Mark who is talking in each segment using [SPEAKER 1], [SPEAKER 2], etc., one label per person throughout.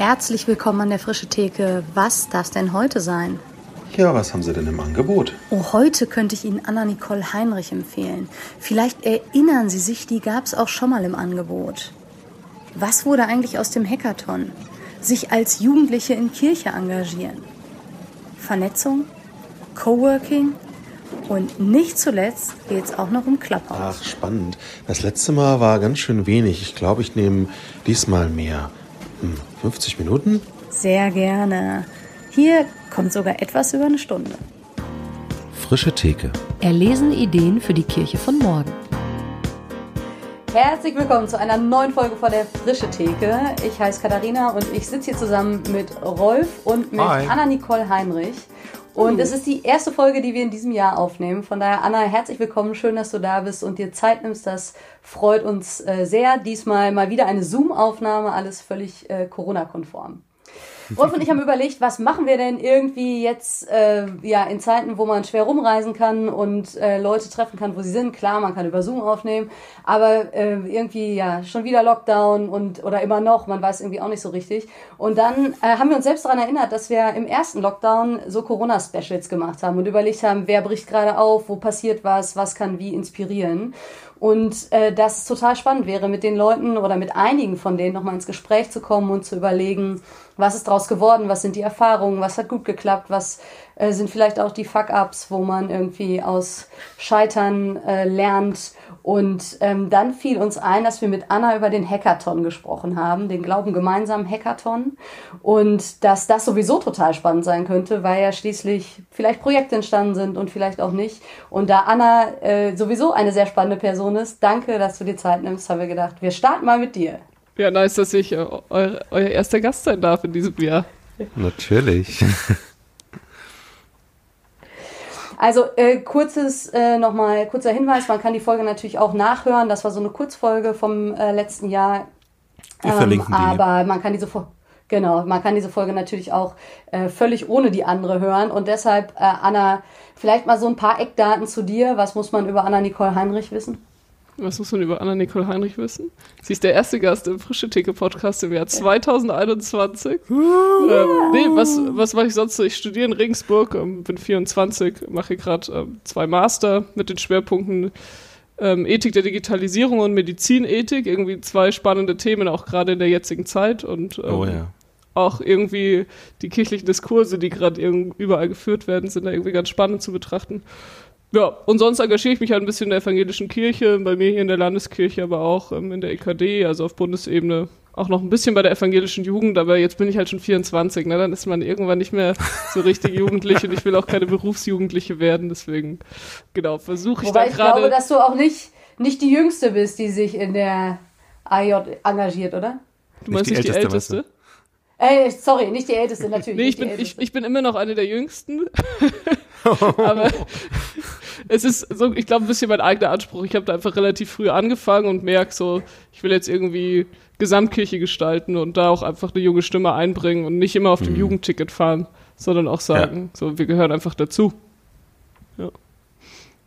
[SPEAKER 1] Herzlich willkommen an der Frische Theke. Was darf denn heute sein?
[SPEAKER 2] Ja, was haben Sie denn im Angebot?
[SPEAKER 1] Oh, heute könnte ich Ihnen Anna-Nicole Heinrich empfehlen. Vielleicht erinnern Sie sich, die gab es auch schon mal im Angebot. Was wurde eigentlich aus dem Hackathon? Sich als Jugendliche in Kirche engagieren. Vernetzung, Coworking und nicht zuletzt geht es auch noch um Clubhouse.
[SPEAKER 2] Ach, spannend. Das letzte Mal war ganz schön wenig. Ich glaube, ich nehme diesmal mehr. Hm, 50 Minuten?
[SPEAKER 1] Sehr gerne. Hier kommt sogar etwas über eine Stunde.
[SPEAKER 2] Frische Theke.
[SPEAKER 3] Erlesen Ideen für die Kirche von morgen.
[SPEAKER 1] Herzlich willkommen zu einer neuen Folge von der Frische Theke. Ich heiße Katharina und ich sitze hier zusammen mit Rolf und mit. Anna-Nicole Heinrich. Und es ist die erste Folge, die wir in diesem Jahr aufnehmen. Von daher, Anna, herzlich willkommen. Schön, dass du da bist und dir Zeit nimmst. Das freut uns äh, sehr. Diesmal mal wieder eine Zoom-Aufnahme, alles völlig äh, Corona-konform. Rolf und ich haben überlegt, was machen wir denn irgendwie jetzt äh, ja in Zeiten, wo man schwer rumreisen kann und äh, Leute treffen kann, wo sie sind. Klar, man kann über Zoom aufnehmen, aber äh, irgendwie ja schon wieder Lockdown und oder immer noch, man weiß irgendwie auch nicht so richtig. Und dann äh, haben wir uns selbst daran erinnert, dass wir im ersten Lockdown so Corona-Specials gemacht haben und überlegt haben, wer bricht gerade auf, wo passiert was, was kann wie inspirieren. Und äh, dass es total spannend wäre, mit den Leuten oder mit einigen von denen nochmal ins Gespräch zu kommen und zu überlegen, was ist daraus geworden, was sind die Erfahrungen, was hat gut geklappt, was äh, sind vielleicht auch die Fuck-ups, wo man irgendwie aus Scheitern äh, lernt. Und ähm, dann fiel uns ein, dass wir mit Anna über den Hackathon gesprochen haben, den Glauben gemeinsam Hackathon. Und dass das sowieso total spannend sein könnte, weil ja schließlich vielleicht Projekte entstanden sind und vielleicht auch nicht. Und da Anna äh, sowieso eine sehr spannende Person ist, danke, dass du dir Zeit nimmst, haben wir gedacht, wir starten mal mit dir.
[SPEAKER 4] Ja, nice, dass ich äh, euer, euer erster Gast sein darf in diesem Jahr.
[SPEAKER 2] Natürlich.
[SPEAKER 1] Also äh, kurzes äh, nochmal kurzer Hinweis, man kann die Folge natürlich auch nachhören. Das war so eine Kurzfolge vom äh, letzten Jahr.
[SPEAKER 2] Wir verlinken die.
[SPEAKER 1] Aber man kann diese genau, man kann diese Folge natürlich auch äh, völlig ohne die andere hören. Und deshalb, äh, Anna, vielleicht mal so ein paar Eckdaten zu dir. Was muss man über Anna Nicole Heinrich wissen?
[SPEAKER 4] Was muss man über Anna-Nicole Heinrich wissen? Sie ist der erste Gast im Frische Theke Podcast im Jahr 2021. ähm, nee, was, was mache ich sonst so? Ich studiere in Regensburg, ähm, bin 24, mache gerade ähm, zwei Master mit den Schwerpunkten ähm, Ethik der Digitalisierung und Medizinethik. Irgendwie zwei spannende Themen, auch gerade in der jetzigen Zeit. Und ähm,
[SPEAKER 2] Oh ja.
[SPEAKER 4] auch irgendwie die kirchlichen Diskurse, die gerade irgend- überall geführt werden, sind da irgendwie ganz spannend zu betrachten. Ja, und sonst engagiere ich mich halt ein bisschen in der evangelischen Kirche, bei mir hier in der Landeskirche, aber auch ähm, in der EKD, also auf Bundesebene. Auch noch ein bisschen bei der evangelischen Jugend, aber jetzt bin ich halt schon 24, ne? Dann ist man irgendwann nicht mehr so richtig jugendlich und ich will auch keine Berufsjugendliche werden, deswegen, genau, versuche ich
[SPEAKER 1] Wobei
[SPEAKER 4] da
[SPEAKER 1] ich glaube,
[SPEAKER 4] gerade.
[SPEAKER 1] dass du auch nicht, nicht die Jüngste bist, die sich in der AJ engagiert, oder?
[SPEAKER 4] Du meinst
[SPEAKER 2] Nicht
[SPEAKER 4] nicht
[SPEAKER 2] die
[SPEAKER 4] die
[SPEAKER 2] Älteste,
[SPEAKER 4] Älteste?
[SPEAKER 1] Äh, sorry, nicht die Älteste, natürlich.
[SPEAKER 4] Nee, ich bin,
[SPEAKER 1] die
[SPEAKER 4] ich, ich bin immer noch eine der Jüngsten. Aber es ist so, ich glaube, ein bisschen mein eigener Anspruch. Ich habe da einfach relativ früh angefangen und merke so, ich will jetzt irgendwie Gesamtkirche gestalten und da auch einfach eine junge Stimme einbringen und nicht immer auf dem Jugendticket fahren, sondern auch sagen, so, wir gehören einfach dazu. Ja.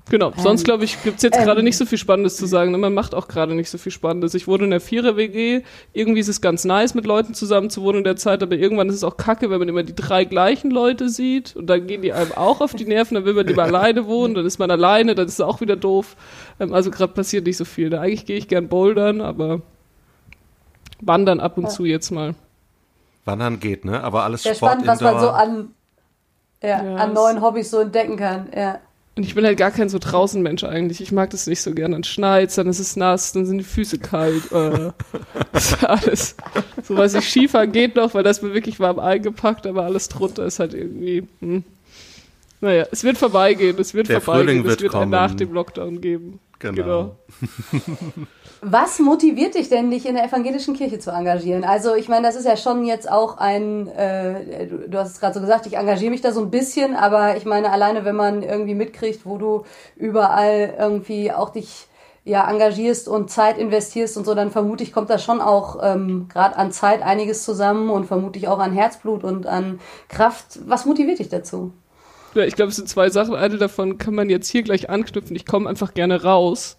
[SPEAKER 4] Genau, sonst glaube ich, gibt's jetzt gerade nicht so viel Spannendes zu sagen. ne? Man macht auch gerade nicht so viel Spannendes. Ich wohne in der Vierer-WG. Irgendwie ist es ganz nice, mit Leuten zusammen zu wohnen in der Zeit, aber irgendwann ist es auch kacke, wenn man immer die drei gleichen Leute sieht und dann gehen die einem auch auf die Nerven, dann will man lieber alleine wohnen, dann ist man alleine, dann ist es auch wieder doof. Ähm, also gerade passiert nicht so viel. Da eigentlich gehe ich gern bouldern, aber wandern ab und zu jetzt mal.
[SPEAKER 2] Wandern geht, ne? Aber alles
[SPEAKER 1] Sehr
[SPEAKER 2] Sport
[SPEAKER 1] spannend, was man so an, ja,
[SPEAKER 4] Ja,
[SPEAKER 1] an
[SPEAKER 4] es-
[SPEAKER 1] neuen Hobbys so entdecken kann. Ja.
[SPEAKER 4] Und ich bin halt gar kein so draußen Mensch eigentlich. Ich mag das nicht so gern. Dann schneit's, dann ist es nass, dann sind die Füße kalt. Äh, das ist alles. So weiß ich, Skifahren geht noch, weil das mir wirklich warm eingepackt, aber alles drunter ist halt irgendwie. Hm. Naja, es wird vorbeigehen, es wird
[SPEAKER 2] Der
[SPEAKER 4] vorbeigehen,
[SPEAKER 2] Frühling
[SPEAKER 4] es
[SPEAKER 2] wird kommen.
[SPEAKER 4] nach dem Lockdown geben.
[SPEAKER 2] Genau.
[SPEAKER 1] Was motiviert dich denn, dich in der evangelischen Kirche zu engagieren? Also ich meine, das ist ja schon jetzt auch ein, äh, du, du hast es gerade so gesagt, ich engagiere mich da so ein bisschen, aber ich meine, alleine wenn man irgendwie mitkriegt, wo du überall irgendwie auch dich ja engagierst und Zeit investierst und so, dann vermute ich, kommt da schon auch ähm, gerade an Zeit einiges zusammen und vermutlich auch an Herzblut und an Kraft. Was motiviert dich dazu?
[SPEAKER 4] Ja, ich glaube, es sind zwei Sachen. Eine davon kann man jetzt hier gleich anknüpfen. Ich komme einfach gerne raus.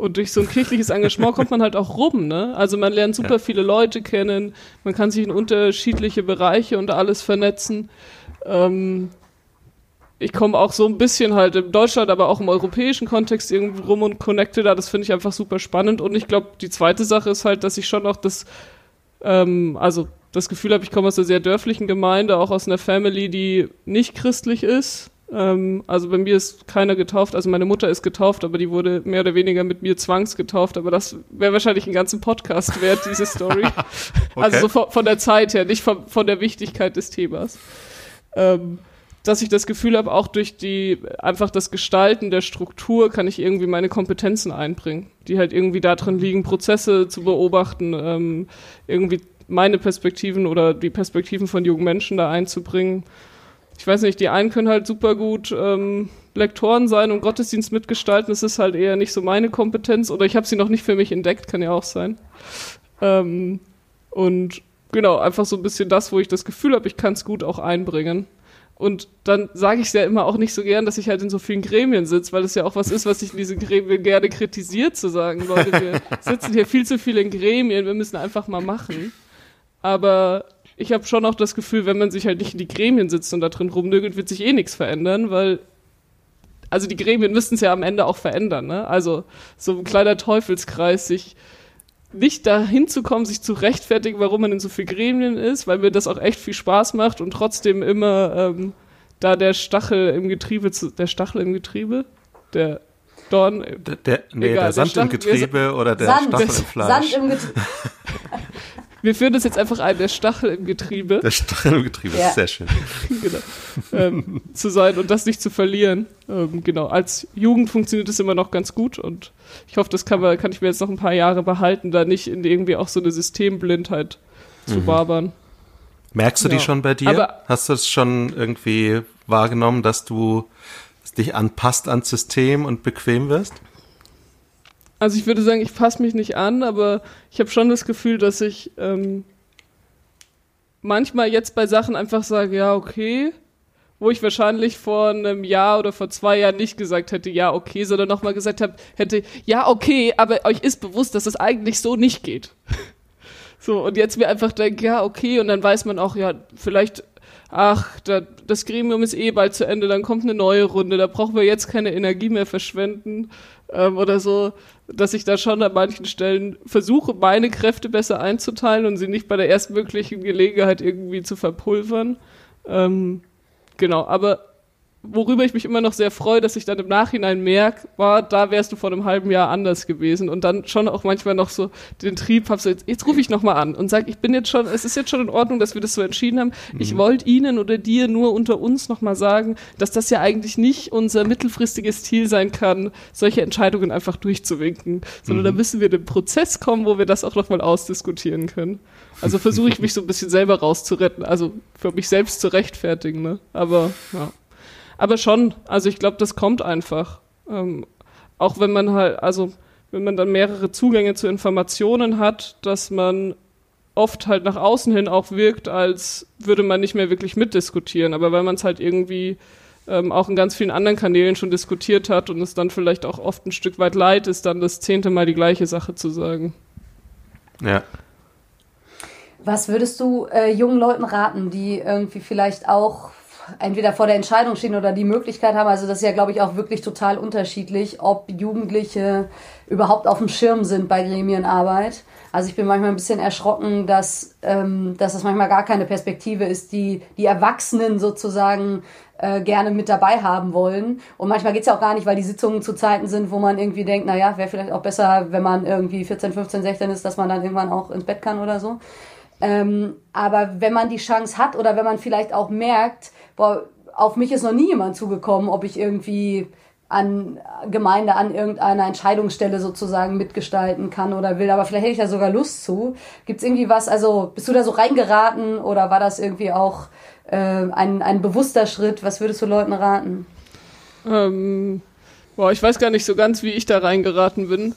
[SPEAKER 4] Und durch so ein kirchliches Engagement kommt man halt auch rum, ne? Also man lernt super viele Leute kennen, man kann sich in unterschiedliche Bereiche und alles vernetzen. Ähm, ich komme auch so ein bisschen halt in Deutschland, aber auch im europäischen Kontext irgendwo rum und connecte da. Das finde ich einfach super spannend. Und ich glaube, die zweite Sache ist halt, dass ich schon auch das, ähm, also das Gefühl habe, ich komme aus einer sehr dörflichen Gemeinde, auch aus einer Family, die nicht christlich ist. Ähm, also bei mir ist keiner getauft, also meine Mutter ist getauft, aber die wurde mehr oder weniger mit mir zwangsgetauft, aber das wäre wahrscheinlich einen ganzen Podcast wert, diese Story. okay. Also so von, von, der Zeit her, nicht von, von der Wichtigkeit des Themas. Ähm, dass ich das Gefühl habe, auch durch die einfach das Gestalten der Struktur kann ich irgendwie meine Kompetenzen einbringen, die halt irgendwie darin liegen, Prozesse zu beobachten, ähm, irgendwie meine Perspektiven oder die Perspektiven von jungen Menschen da einzubringen ich weiß nicht, die einen können halt super gut ähm, Lektoren sein und Gottesdienst mitgestalten. Das ist halt eher nicht so meine Kompetenz oder ich habe sie noch nicht für mich entdeckt, kann ja auch sein. Ähm, und genau, einfach so ein bisschen das, wo ich das Gefühl habe, ich kann es gut auch einbringen. Und dann sage ich es ja immer auch nicht so gern, dass ich halt in so vielen Gremien sitze, weil es ja auch was ist, was ich in diesen Gremien gerne kritisiert, zu sagen, Leute, wir sitzen hier viel zu viel in Gremien, wir müssen einfach mal machen. Aber ich habe schon auch das Gefühl, wenn man sich halt nicht in die Gremien sitzt und da drin rumnögelt, wird sich eh nichts verändern, weil also die Gremien müssten es ja am Ende auch verändern, ne? Also so ein kleiner Teufelskreis, sich nicht dahin zu kommen, sich zu rechtfertigen, warum man in so viel Gremien ist, weil mir das auch echt viel Spaß macht und trotzdem immer ähm, da der Stachel im Getriebe zu, der Stachel im Getriebe, der Dorn,
[SPEAKER 2] der, der nee, egal, der Sand der im Getriebe oder der Sand, Stachel im Fleisch. Sand im Getriebe.
[SPEAKER 4] Wir führen das jetzt einfach ein, der Stachel im Getriebe.
[SPEAKER 2] Der Stachel im Getriebe, ja. ist sehr schön.
[SPEAKER 4] genau. Ähm, zu sein und das nicht zu verlieren. Ähm, genau. Als Jugend funktioniert das immer noch ganz gut und ich hoffe, das kann, man, kann ich mir jetzt noch ein paar Jahre behalten, da nicht in irgendwie auch so eine Systemblindheit zu mhm. wabern.
[SPEAKER 2] Merkst du ja. die schon bei dir? Aber Hast du es schon irgendwie wahrgenommen, dass du dich anpasst ans System und bequem wirst?
[SPEAKER 4] Also ich würde sagen, ich passe mich nicht an, aber ich habe schon das Gefühl, dass ich ähm, manchmal jetzt bei Sachen einfach sage, ja, okay, wo ich wahrscheinlich vor einem Jahr oder vor zwei Jahren nicht gesagt hätte, ja, okay, sondern nochmal gesagt habe, hätte, ja, okay, aber euch ist bewusst, dass es das eigentlich so nicht geht. so, und jetzt mir einfach denke, ja, okay, und dann weiß man auch, ja, vielleicht ach, da, das Gremium ist eh bald zu Ende, dann kommt eine neue Runde, da brauchen wir jetzt keine Energie mehr verschwenden ähm, oder so, dass ich da schon an manchen Stellen versuche, meine Kräfte besser einzuteilen und sie nicht bei der erstmöglichen Gelegenheit irgendwie zu verpulvern. Ähm, genau, aber worüber ich mich immer noch sehr freue, dass ich dann im Nachhinein merke, war, da wärst du vor einem halben Jahr anders gewesen und dann schon auch manchmal noch so den Trieb habe, so jetzt, jetzt rufe ich nochmal an und sage, ich bin jetzt schon, es ist jetzt schon in Ordnung, dass wir das so entschieden haben. Mhm. Ich wollte Ihnen oder dir nur unter uns nochmal sagen, dass das ja eigentlich nicht unser mittelfristiges Ziel sein kann, solche Entscheidungen einfach durchzuwinken, sondern mhm. da müssen wir in den Prozess kommen, wo wir das auch nochmal ausdiskutieren können. Also versuche ich mich so ein bisschen selber rauszuretten, also für mich selbst zu rechtfertigen, ne? Aber ja. Aber schon, also ich glaube, das kommt einfach. Ähm, auch wenn man halt, also wenn man dann mehrere Zugänge zu Informationen hat, dass man oft halt nach außen hin auch wirkt, als würde man nicht mehr wirklich mitdiskutieren. Aber weil man es halt irgendwie ähm, auch in ganz vielen anderen Kanälen schon diskutiert hat und es dann vielleicht auch oft ein Stück weit leid ist, dann das zehnte Mal die gleiche Sache zu sagen.
[SPEAKER 2] Ja.
[SPEAKER 1] Was würdest du äh, jungen Leuten raten, die irgendwie vielleicht auch entweder vor der Entscheidung stehen oder die Möglichkeit haben. Also das ist ja, glaube ich, auch wirklich total unterschiedlich, ob Jugendliche überhaupt auf dem Schirm sind bei Gremienarbeit. Also ich bin manchmal ein bisschen erschrocken, dass, ähm, dass das manchmal gar keine Perspektive ist, die die Erwachsenen sozusagen äh, gerne mit dabei haben wollen. Und manchmal geht's ja auch gar nicht, weil die Sitzungen zu Zeiten sind, wo man irgendwie denkt, naja, wäre vielleicht auch besser, wenn man irgendwie 14, 15, 16 ist, dass man dann irgendwann auch ins Bett kann oder so. Ähm, aber wenn man die Chance hat oder wenn man vielleicht auch merkt, boah, auf mich ist noch nie jemand zugekommen, ob ich irgendwie an Gemeinde, an irgendeiner Entscheidungsstelle sozusagen mitgestalten kann oder will, aber vielleicht hätte ich da sogar Lust zu. Gibt es irgendwie was, also bist du da so reingeraten oder war das irgendwie auch äh, ein, ein bewusster Schritt? Was würdest du Leuten raten?
[SPEAKER 4] Ähm, boah, ich weiß gar nicht so ganz, wie ich da reingeraten bin.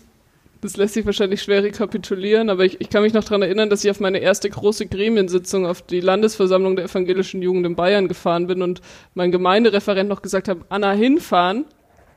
[SPEAKER 4] Das lässt sich wahrscheinlich schwer rekapitulieren, aber ich, ich kann mich noch daran erinnern, dass ich auf meine erste große Gremiensitzung auf die Landesversammlung der evangelischen Jugend in Bayern gefahren bin und mein Gemeindereferent noch gesagt hat, Anna, hinfahren,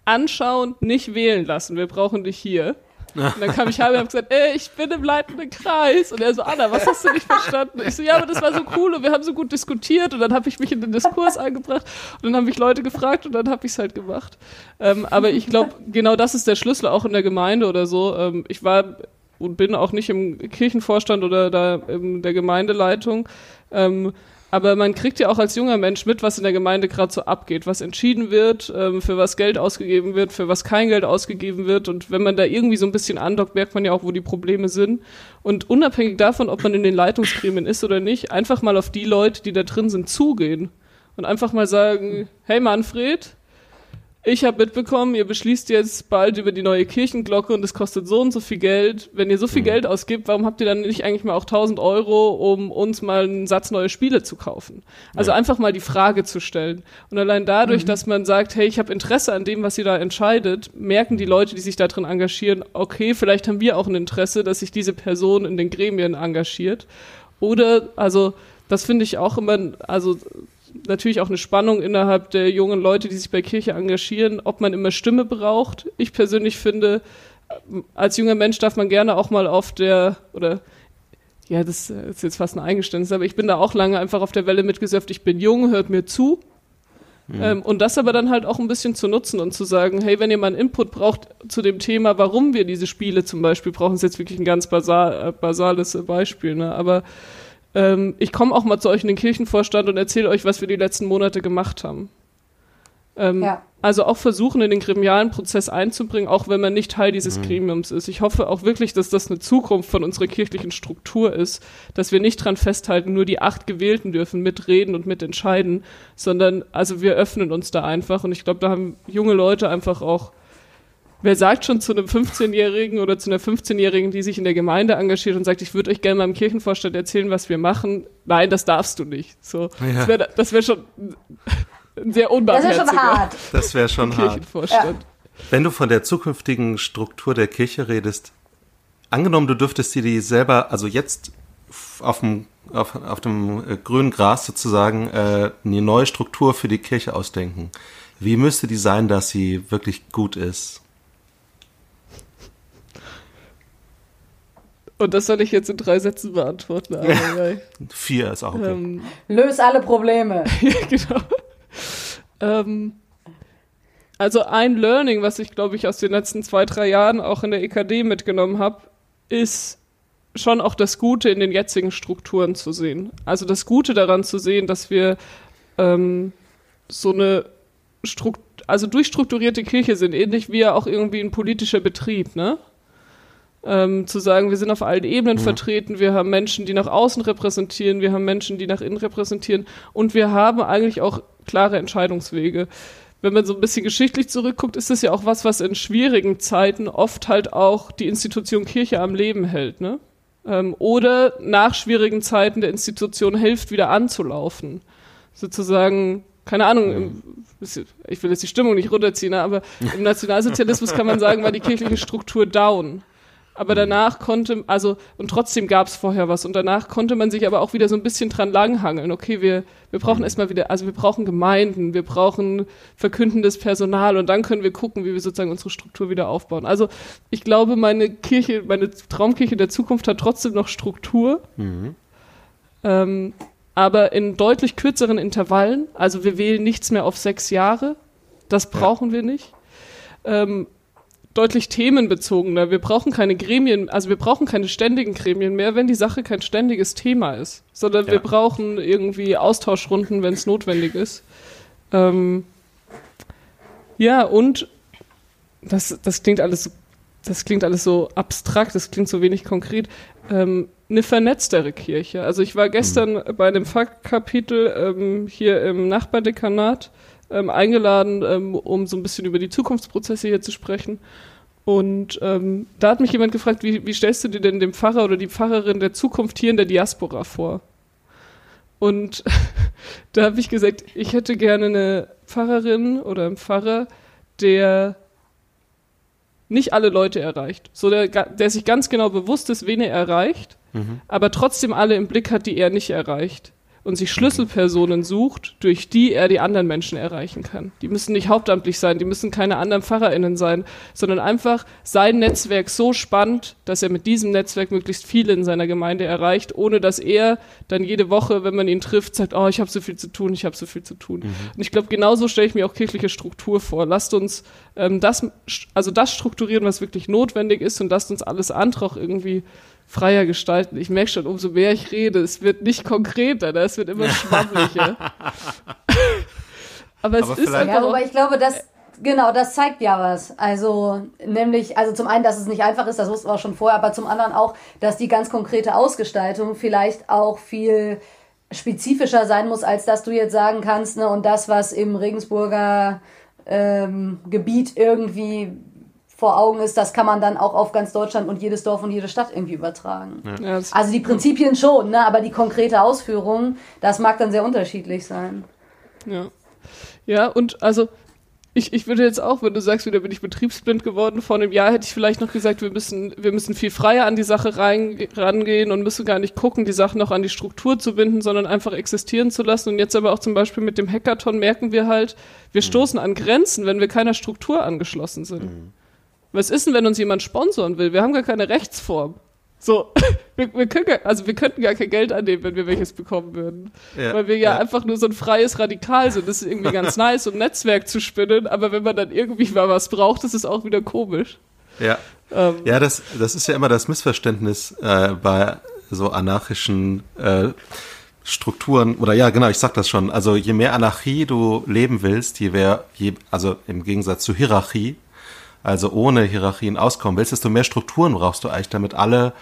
[SPEAKER 4] anschauen, nicht wählen lassen, wir brauchen dich hier. Und dann kam ich heim und habe gesagt, ey, ich bin im leitenden Kreis. Und er so, Anna, was hast du nicht verstanden? Ich so, ja, aber das war so cool und wir haben so gut diskutiert und dann habe ich mich in den Diskurs eingebracht und dann haben mich Leute gefragt und dann habe ich es halt gemacht. Ähm, aber ich glaube, genau das ist der Schlüssel auch in der Gemeinde oder so. Ähm, ich war und bin auch nicht im Kirchenvorstand oder da in der Gemeindeleitung. Ähm, aber man kriegt ja auch als junger Mensch mit, was in der Gemeinde gerade so abgeht, was entschieden wird, ähm, für was Geld ausgegeben wird, für was kein Geld ausgegeben wird. Und wenn man da irgendwie so ein bisschen andockt, merkt man ja auch, wo die Probleme sind. Und unabhängig davon, ob man in den Leitungsgremien ist oder nicht, einfach mal auf die Leute, die da drin sind, zugehen. Und einfach mal sagen, hey Manfred, ich habe mitbekommen, ihr beschließt jetzt bald über die neue Kirchenglocke und es kostet so und so viel Geld. Wenn ihr so viel mhm. Geld ausgibt, warum habt ihr dann nicht eigentlich mal auch 1000 Euro, um uns mal einen Satz neue Spiele zu kaufen? Also ja. einfach mal die Frage zu stellen. Und allein dadurch, mhm. dass man sagt, hey, ich habe Interesse an dem, was ihr da entscheidet, merken die Leute, die sich da drin engagieren, okay, vielleicht haben wir auch ein Interesse, dass sich diese Person in den Gremien engagiert. Oder, also, das finde ich auch immer, also natürlich auch eine Spannung innerhalb der jungen Leute, die sich bei Kirche engagieren, ob man immer Stimme braucht. Ich persönlich finde, als junger Mensch darf man gerne auch mal auf der, oder ja, das ist jetzt fast ein Eingeständnis, aber ich bin da auch lange einfach auf der Welle mitgesurft, ich bin jung, hört mir zu. Mhm. Ähm, und das aber dann halt auch ein bisschen zu nutzen und zu sagen, hey, wenn ihr mal einen Input braucht zu dem Thema, warum wir diese Spiele zum Beispiel brauchen, ist jetzt wirklich ein ganz basal, äh, basales Beispiel, ne? aber ähm, ich komme auch mal zu euch in den Kirchenvorstand und erzähle euch, was wir die letzten Monate gemacht haben. Ähm, ja. Also auch versuchen, in den gremialen Prozess einzubringen, auch wenn man nicht Teil dieses mhm. Gremiums ist. Ich hoffe auch wirklich, dass das eine Zukunft von unserer kirchlichen Struktur ist, dass wir nicht dran festhalten, nur die acht Gewählten dürfen mitreden und mitentscheiden, sondern also wir öffnen uns da einfach und ich glaube, da haben junge Leute einfach auch Wer sagt schon zu einem 15-Jährigen oder zu einer 15-Jährigen, die sich in der Gemeinde engagiert und sagt, ich würde euch gerne mal im Kirchenvorstand erzählen, was wir machen? Nein, das darfst du nicht. So, ja. Das wäre das wär schon ein sehr unbarmherziger
[SPEAKER 2] Das wäre schon hart. Das wäre schon hart. Ja. Wenn du von der zukünftigen Struktur der Kirche redest, angenommen, du dürftest dir die selber, also jetzt auf dem, auf, auf dem äh, grünen Gras sozusagen, äh, eine neue Struktur für die Kirche ausdenken. Wie müsste die sein, dass sie wirklich gut ist?
[SPEAKER 4] Und das soll ich jetzt in drei Sätzen beantworten.
[SPEAKER 2] Ja. Vier ist auch okay. Ähm,
[SPEAKER 1] Löse alle Probleme.
[SPEAKER 4] ja, genau. Ähm, also ein Learning, was ich, glaube ich, aus den letzten zwei, drei Jahren auch in der EKD mitgenommen habe, ist schon auch das Gute in den jetzigen Strukturen zu sehen. Also das Gute daran zu sehen, dass wir ähm, so eine Strukt also durchstrukturierte Kirche sind, ähnlich wie ja auch irgendwie ein politischer Betrieb, ne? Ähm, zu sagen, wir sind auf allen Ebenen mhm. vertreten, wir haben Menschen, die nach außen repräsentieren, wir haben Menschen, die nach innen repräsentieren und wir haben eigentlich auch klare Entscheidungswege. Wenn man so ein bisschen geschichtlich zurückguckt, ist das ja auch was, was in schwierigen Zeiten oft halt auch die Institution Kirche am Leben hält, ne? Ähm, oder nach schwierigen Zeiten der Institution hilft, wieder anzulaufen. Sozusagen keine Ahnung, ich will jetzt die Stimmung nicht runterziehen, aber im Nationalsozialismus kann man sagen, war die kirchliche Struktur down aber mhm. danach konnte, also, und trotzdem gab es vorher was und danach konnte man sich aber auch wieder so ein bisschen dran langhangeln. Okay, wir, wir brauchen mhm. erstmal wieder, also wir brauchen Gemeinden, wir brauchen verkündendes Personal und dann können wir gucken, wie wir sozusagen unsere Struktur wieder aufbauen. Also ich glaube, meine Kirche, meine Traumkirche der Zukunft hat trotzdem noch Struktur. Mhm. Ähm, aber in deutlich kürzeren Intervallen. Also wir wählen nichts mehr auf sechs Jahre. Das brauchen ja. wir nicht. Ähm, deutlich themenbezogener. Wir brauchen keine Gremien, also wir brauchen keine ständigen Gremien mehr, wenn die Sache kein ständiges Thema ist, sondern ja. wir brauchen irgendwie Austauschrunden, wenn es notwendig ist. Ähm, ja, und das, das klingt alles, das klingt alles so abstrakt, das klingt so wenig konkret. Ähm, eine vernetztere Kirche. Also ich war gestern mhm. bei einem Fachkapitel ähm, hier im Nachbardekanat ähm, eingeladen, ähm, um so ein bisschen über die Zukunftsprozesse hier zu sprechen. Und ähm, da hat mich jemand gefragt, wie, wie stellst du dir denn den Pfarrer oder die Pfarrerin der Zukunft hier in der Diaspora vor? Und da habe ich gesagt, ich hätte gerne eine Pfarrerin oder einen Pfarrer, der nicht alle Leute erreicht. So der, der sich ganz genau bewusst ist, wen er erreicht, mhm. aber trotzdem alle im Blick hat, die er nicht erreicht und sich Schlüsselpersonen sucht, durch die er die anderen Menschen erreichen kann. Die müssen nicht hauptamtlich sein, die müssen keine anderen PfarrerInnen sein, sondern einfach sein Netzwerk so spannend, dass er mit diesem Netzwerk möglichst viele in seiner Gemeinde erreicht, ohne dass er dann jede Woche, wenn man ihn trifft, sagt, oh, ich habe so viel zu tun, ich habe so viel zu tun. Mhm. Und ich glaube, genauso stelle ich mir auch kirchliche Struktur vor. Lasst uns ähm, das, also das strukturieren, was wirklich notwendig ist und lasst uns alles andere auch irgendwie freier gestalten. Ich merke schon, umso mehr ich rede, es wird nicht konkreter, ne? es wird immer schwammlicher.
[SPEAKER 1] aber es aber ist einfach. Ja, aber ich glaube, das, genau, das zeigt ja was. Also, nämlich, also zum einen, dass es nicht einfach ist, das wussten wir auch schon vorher, aber zum anderen auch, dass die ganz konkrete Ausgestaltung vielleicht auch viel spezifischer sein muss, als dass du jetzt sagen kannst, ne, und das, was im Regensburger ähm, Gebiet irgendwie vor Augen ist, das kann man dann auch auf ganz Deutschland und jedes Dorf und jede Stadt irgendwie übertragen. Ja. Also die Prinzipien schon, ne? aber die konkrete Ausführung, das mag dann sehr unterschiedlich sein.
[SPEAKER 4] Ja. Ja, und also ich, ich würde jetzt auch, wenn du sagst, wieder bin ich betriebsblind geworden, vor einem Jahr hätte ich vielleicht noch gesagt, wir müssen, wir müssen viel freier an die Sache rein, rangehen und müssen gar nicht gucken, die Sachen noch an die Struktur zu binden, sondern einfach existieren zu lassen. Und jetzt aber auch zum Beispiel mit dem Hackathon merken wir halt, wir mhm. stoßen an Grenzen, wenn wir keiner Struktur angeschlossen sind. Mhm. Was ist denn, wenn uns jemand sponsoren will? Wir haben gar keine Rechtsform. So, wir, wir können gar, also wir könnten gar kein Geld annehmen, wenn wir welches bekommen würden. Ja, Weil wir ja, ja, einfach nur so ein freies Radikal sind. Das ist irgendwie ganz nice, so ein Netzwerk zu spinnen, aber wenn man dann irgendwie mal was braucht, ist es auch wieder komisch.
[SPEAKER 2] Ja. Ähm, ja, das, das ist ja immer das Missverständnis äh, bei so anarchischen äh, Strukturen, oder ja, genau, ich sag das schon. Also je mehr Anarchie du leben willst, je mehr, je, also im Gegensatz zu Hierarchie, also ohne Hierarchien auskommen willst, desto mehr Strukturen brauchst du eigentlich, damit alle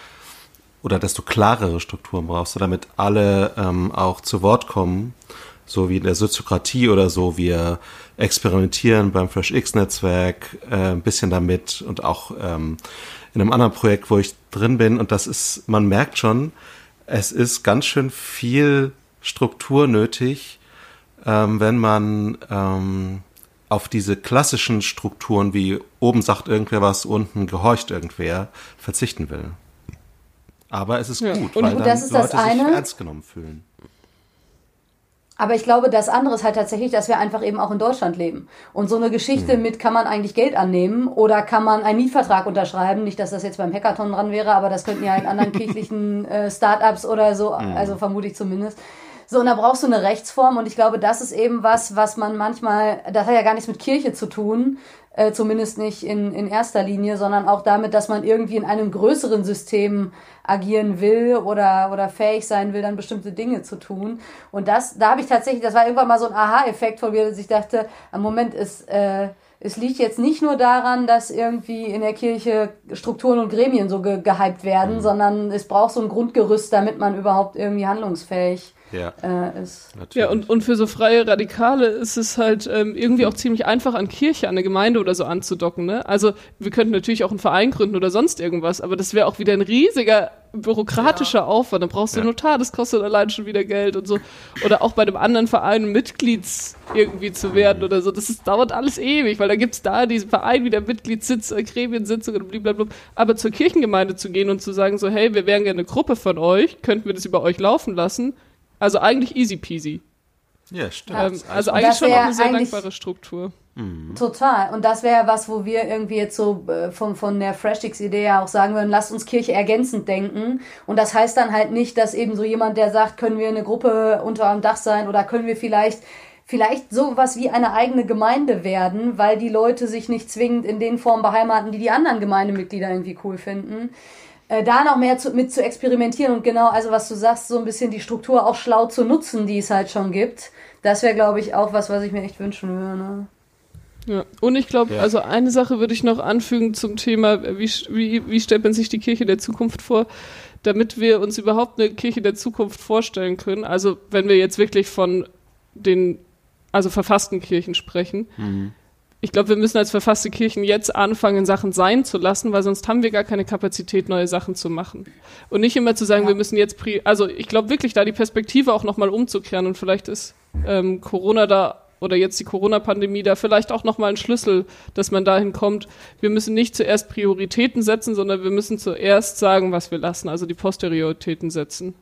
[SPEAKER 2] oder desto klarere Strukturen brauchst du, damit alle ähm, auch zu Wort kommen, so wie in der Soziokratie oder so. Wir experimentieren beim Fresh X-Netzwerk äh, ein bisschen damit und auch ähm, in einem anderen Projekt, wo ich drin bin. Und das ist, man merkt schon, es ist ganz schön viel Struktur nötig, ähm, wenn man ähm, auf diese klassischen Strukturen wie oben sagt irgendwer was, unten gehorcht irgendwer, verzichten will. Aber es ist ja. gut,
[SPEAKER 1] und weil dann Leute sich
[SPEAKER 2] ernst genommen fühlen.
[SPEAKER 1] Aber ich glaube, das andere ist halt tatsächlich, dass wir einfach eben auch in Deutschland leben. Und so eine Geschichte hm. mit, kann man eigentlich Geld annehmen oder kann man einen Mietvertrag unterschreiben? Nicht, dass das jetzt beim Hackathon dran wäre, aber das könnten ja in anderen kirchlichen äh, Startups oder so, hm. also vermute ich zumindest. So, und da brauchst du eine Rechtsform und ich glaube, das ist eben was, was man manchmal, das hat ja gar nichts mit Kirche zu tun, äh, zumindest nicht in, in erster Linie, sondern auch damit, dass man irgendwie in einem größeren System agieren will oder, oder fähig sein will, dann bestimmte Dinge zu tun. Und das, da habe ich tatsächlich, das war irgendwann mal so ein Aha-Effekt von mir, dass ich dachte, am Moment ist, äh, es liegt jetzt nicht nur daran, dass irgendwie in der Kirche Strukturen und Gremien so ge gehypt werden, mhm. sondern es braucht so ein Grundgerüst, damit man überhaupt irgendwie handlungsfähig ja. Äh, ist.
[SPEAKER 4] Natürlich. Ja, und, und für so freie Radikale ist es halt ähm, irgendwie auch ziemlich einfach, an Kirche, an eine Gemeinde oder so anzudocken. Ne? Also wir könnten natürlich auch einen Verein gründen oder sonst irgendwas, aber das wäre auch wieder ein riesiger bürokratischer ja. Aufwand. Dann brauchst du ja. Notar, das kostet allein schon wieder Geld und so. Oder auch bei einem anderen Verein Mitglieds irgendwie zu werden oder so. Das ist, dauert alles ewig, weil da gibt's da diesen Verein wieder Mitgliedssitz, äh, Gremiensitzungen und blablabla. Aber zur Kirchengemeinde zu gehen und zu sagen so, hey, wir wären gerne eine Gruppe von euch, könnten wir das über euch laufen lassen? Also eigentlich easy peasy.
[SPEAKER 2] Ja, stimmt. Ähm,
[SPEAKER 4] also eigentlich schon auch eine sehr dankbare Struktur.
[SPEAKER 1] Mhm. Total. Und das wäre was, wo wir irgendwie jetzt so äh, von, von der Freshix-Idee ja auch sagen würden, lasst uns Kirche ergänzend denken. Und das heißt dann halt nicht, dass eben so jemand, der sagt, können wir eine Gruppe unter einem Dach sein oder können wir vielleicht vielleicht sowas wie eine eigene Gemeinde werden, weil die Leute sich nicht zwingend in den Formen beheimaten, die die anderen Gemeindemitglieder irgendwie cool finden da noch mehr zu, mit zu experimentieren und genau, also was du sagst, so ein bisschen die Struktur auch schlau zu nutzen, die es halt schon gibt. Das wäre, glaube ich, auch was, was ich mir echt wünschen würde. Ne?
[SPEAKER 4] Ja, und ich glaube, ja. also eine Sache würde ich noch anfügen zum Thema, wie, wie, wie stellt man sich die Kirche der Zukunft vor, damit wir uns überhaupt eine Kirche der Zukunft vorstellen können. Also wenn wir jetzt wirklich von den, also verfassten Kirchen sprechen, mhm ich glaube, wir müssen als verfasste Kirchen jetzt anfangen, Sachen sein zu lassen, weil sonst haben wir gar keine Kapazität, neue Sachen zu machen. Und nicht immer zu sagen, ja. wir müssen jetzt, also ich glaube wirklich, da die Perspektive auch nochmal umzukehren und vielleicht ist ähm, Corona da oder jetzt die Corona-Pandemie da vielleicht auch nochmal ein Schlüssel, dass man dahin kommt. Wir müssen nicht zuerst Prioritäten setzen, sondern wir müssen zuerst sagen, was wir lassen, also die Posterioritäten setzen.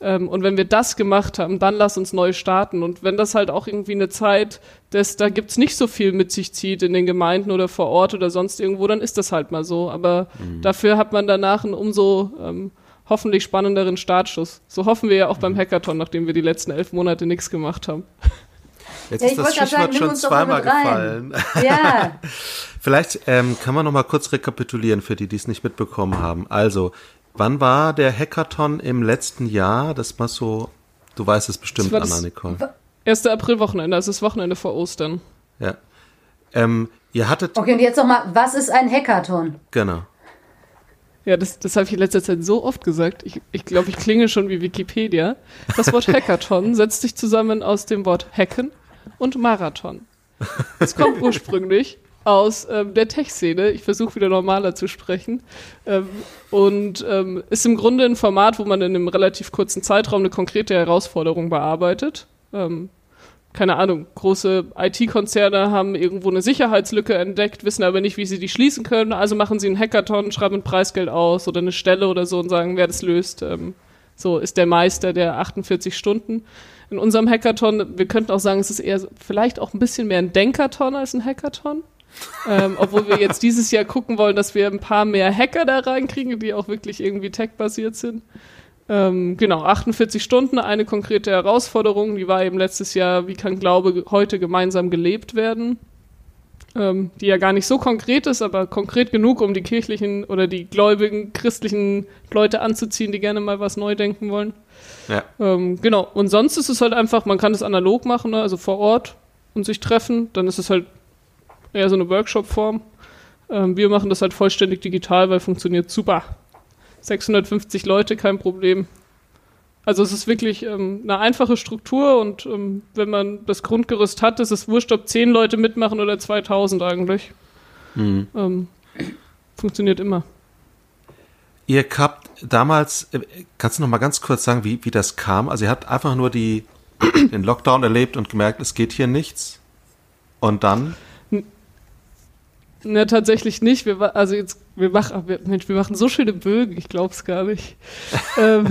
[SPEAKER 4] Ähm, und wenn wir das gemacht haben, dann lass uns neu starten. Und wenn das halt auch irgendwie eine Zeit, des, da gibt's nicht so viel mit sich zieht in den Gemeinden oder vor Ort oder sonst irgendwo, dann ist das halt mal so. Aber mhm. dafür hat man danach einen umso ähm, hoffentlich spannenderen Startschuss. So hoffen wir ja auch mhm. beim Hackathon, nachdem wir die letzten elf Monate nichts gemacht haben.
[SPEAKER 2] Jetzt ja, ist das Stichwort sagen, schon zweimal gefallen. Ja. Vielleicht ähm, kann man noch mal kurz rekapitulieren für die, die es nicht mitbekommen haben. Also, Wann war der Hackathon im letzten Jahr? Das war so, du weißt es bestimmt, Anna Nicole.
[SPEAKER 4] 1. April-Wochenende, also das Wochenende vor Ostern.
[SPEAKER 2] Ja. Ähm, ihr hattet.
[SPEAKER 1] Okay, und jetzt nochmal, was ist ein Hackathon?
[SPEAKER 2] Genau.
[SPEAKER 4] Ja, das, das habe ich in letzter Zeit so oft gesagt. Ich, ich glaube, ich klinge schon wie Wikipedia. Das Wort Hackathon setzt sich zusammen aus dem Wort Hacken und Marathon. Es kommt ursprünglich aus ähm, der Tech-Szene. Ich versuche wieder normaler zu sprechen. Ähm, und ähm, ist im Grunde ein Format, wo man in einem relativ kurzen Zeitraum eine konkrete Herausforderung bearbeitet. Ähm, keine Ahnung, große IT-Konzerne haben irgendwo eine Sicherheitslücke entdeckt, wissen aber nicht, wie sie die schließen können. Also machen sie einen Hackathon, schreiben ein Preisgeld aus oder eine Stelle oder so und sagen, wer das löst. Ähm, so ist der Meister der 48 Stunden. In unserem Hackathon, wir könnten auch sagen, es ist eher vielleicht auch ein bisschen mehr ein Denkathon als ein Hackathon ähm, obwohl wir jetzt dieses Jahr gucken wollen, dass wir ein paar mehr Hacker da reinkriegen, die auch wirklich irgendwie tech-basiert sind. Ähm, genau, 48 Stunden, eine konkrete Herausforderung, die war eben letztes Jahr, wie kann Glaube heute gemeinsam gelebt werden? Ähm, die ja gar nicht so konkret ist, aber konkret genug, um die kirchlichen oder die gläubigen christlichen Leute anzuziehen, die gerne mal was neu denken wollen. Ja. Ähm, genau, und sonst ist es halt einfach, man kann es analog machen, ne? also vor Ort und sich treffen, dann ist es halt eher so eine Workshop-Form. Ähm, wir machen das halt vollständig digital, weil funktioniert super. 650 Leute, kein Problem. Also es ist wirklich ähm, eine einfache Struktur und ähm, wenn man das Grundgerüst hat, ist es wurscht, ob 10 Leute mitmachen oder 2000 eigentlich. Mhm. Ähm, funktioniert immer.
[SPEAKER 2] Ihr habt damals, äh, kannst du noch mal ganz kurz sagen, wie, wie das kam? Also ihr habt einfach nur die, den Lockdown erlebt und gemerkt, es geht hier nichts. Und dann?
[SPEAKER 4] Ne, tatsächlich nicht. Wir, also jetzt, wir machen, wir, Mensch, wir machen so schöne Bögen, ich glaub's gar nicht. ähm,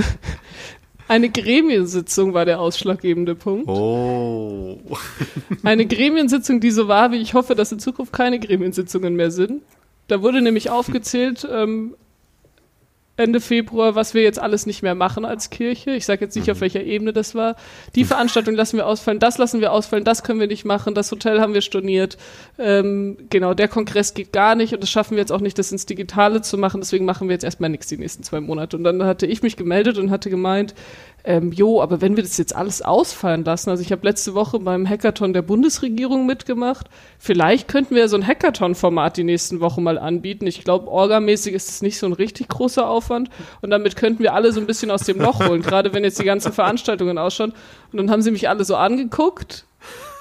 [SPEAKER 4] eine Gremiensitzung war der ausschlaggebende Punkt.
[SPEAKER 2] Oh.
[SPEAKER 4] eine Gremiensitzung, die so war, wie ich hoffe, dass in Zukunft keine Gremiensitzungen mehr sind. Da wurde nämlich aufgezählt, ähm, Ende Februar, was wir jetzt alles nicht mehr machen als Kirche. Ich sage jetzt nicht, auf mhm. welcher Ebene das war. Die Veranstaltung lassen wir ausfallen, das lassen wir ausfallen, das können wir nicht machen, das Hotel haben wir storniert. Ähm, genau, der Kongress geht gar nicht und das schaffen wir jetzt auch nicht, das ins Digitale zu machen. Deswegen machen wir jetzt erstmal nichts die nächsten zwei Monate. Und dann hatte ich mich gemeldet und hatte gemeint, ähm, jo, aber wenn wir das jetzt alles ausfallen lassen, also ich habe letzte Woche beim Hackathon der Bundesregierung mitgemacht, vielleicht könnten wir so ein Hackathon-Format die nächsten Wochen mal anbieten. Ich glaube, orgamäßig ist es nicht so ein richtig großer Aufwand und damit könnten wir alle so ein bisschen aus dem Loch holen, gerade wenn jetzt die ganzen Veranstaltungen ausschauen. Und dann haben sie mich alle so angeguckt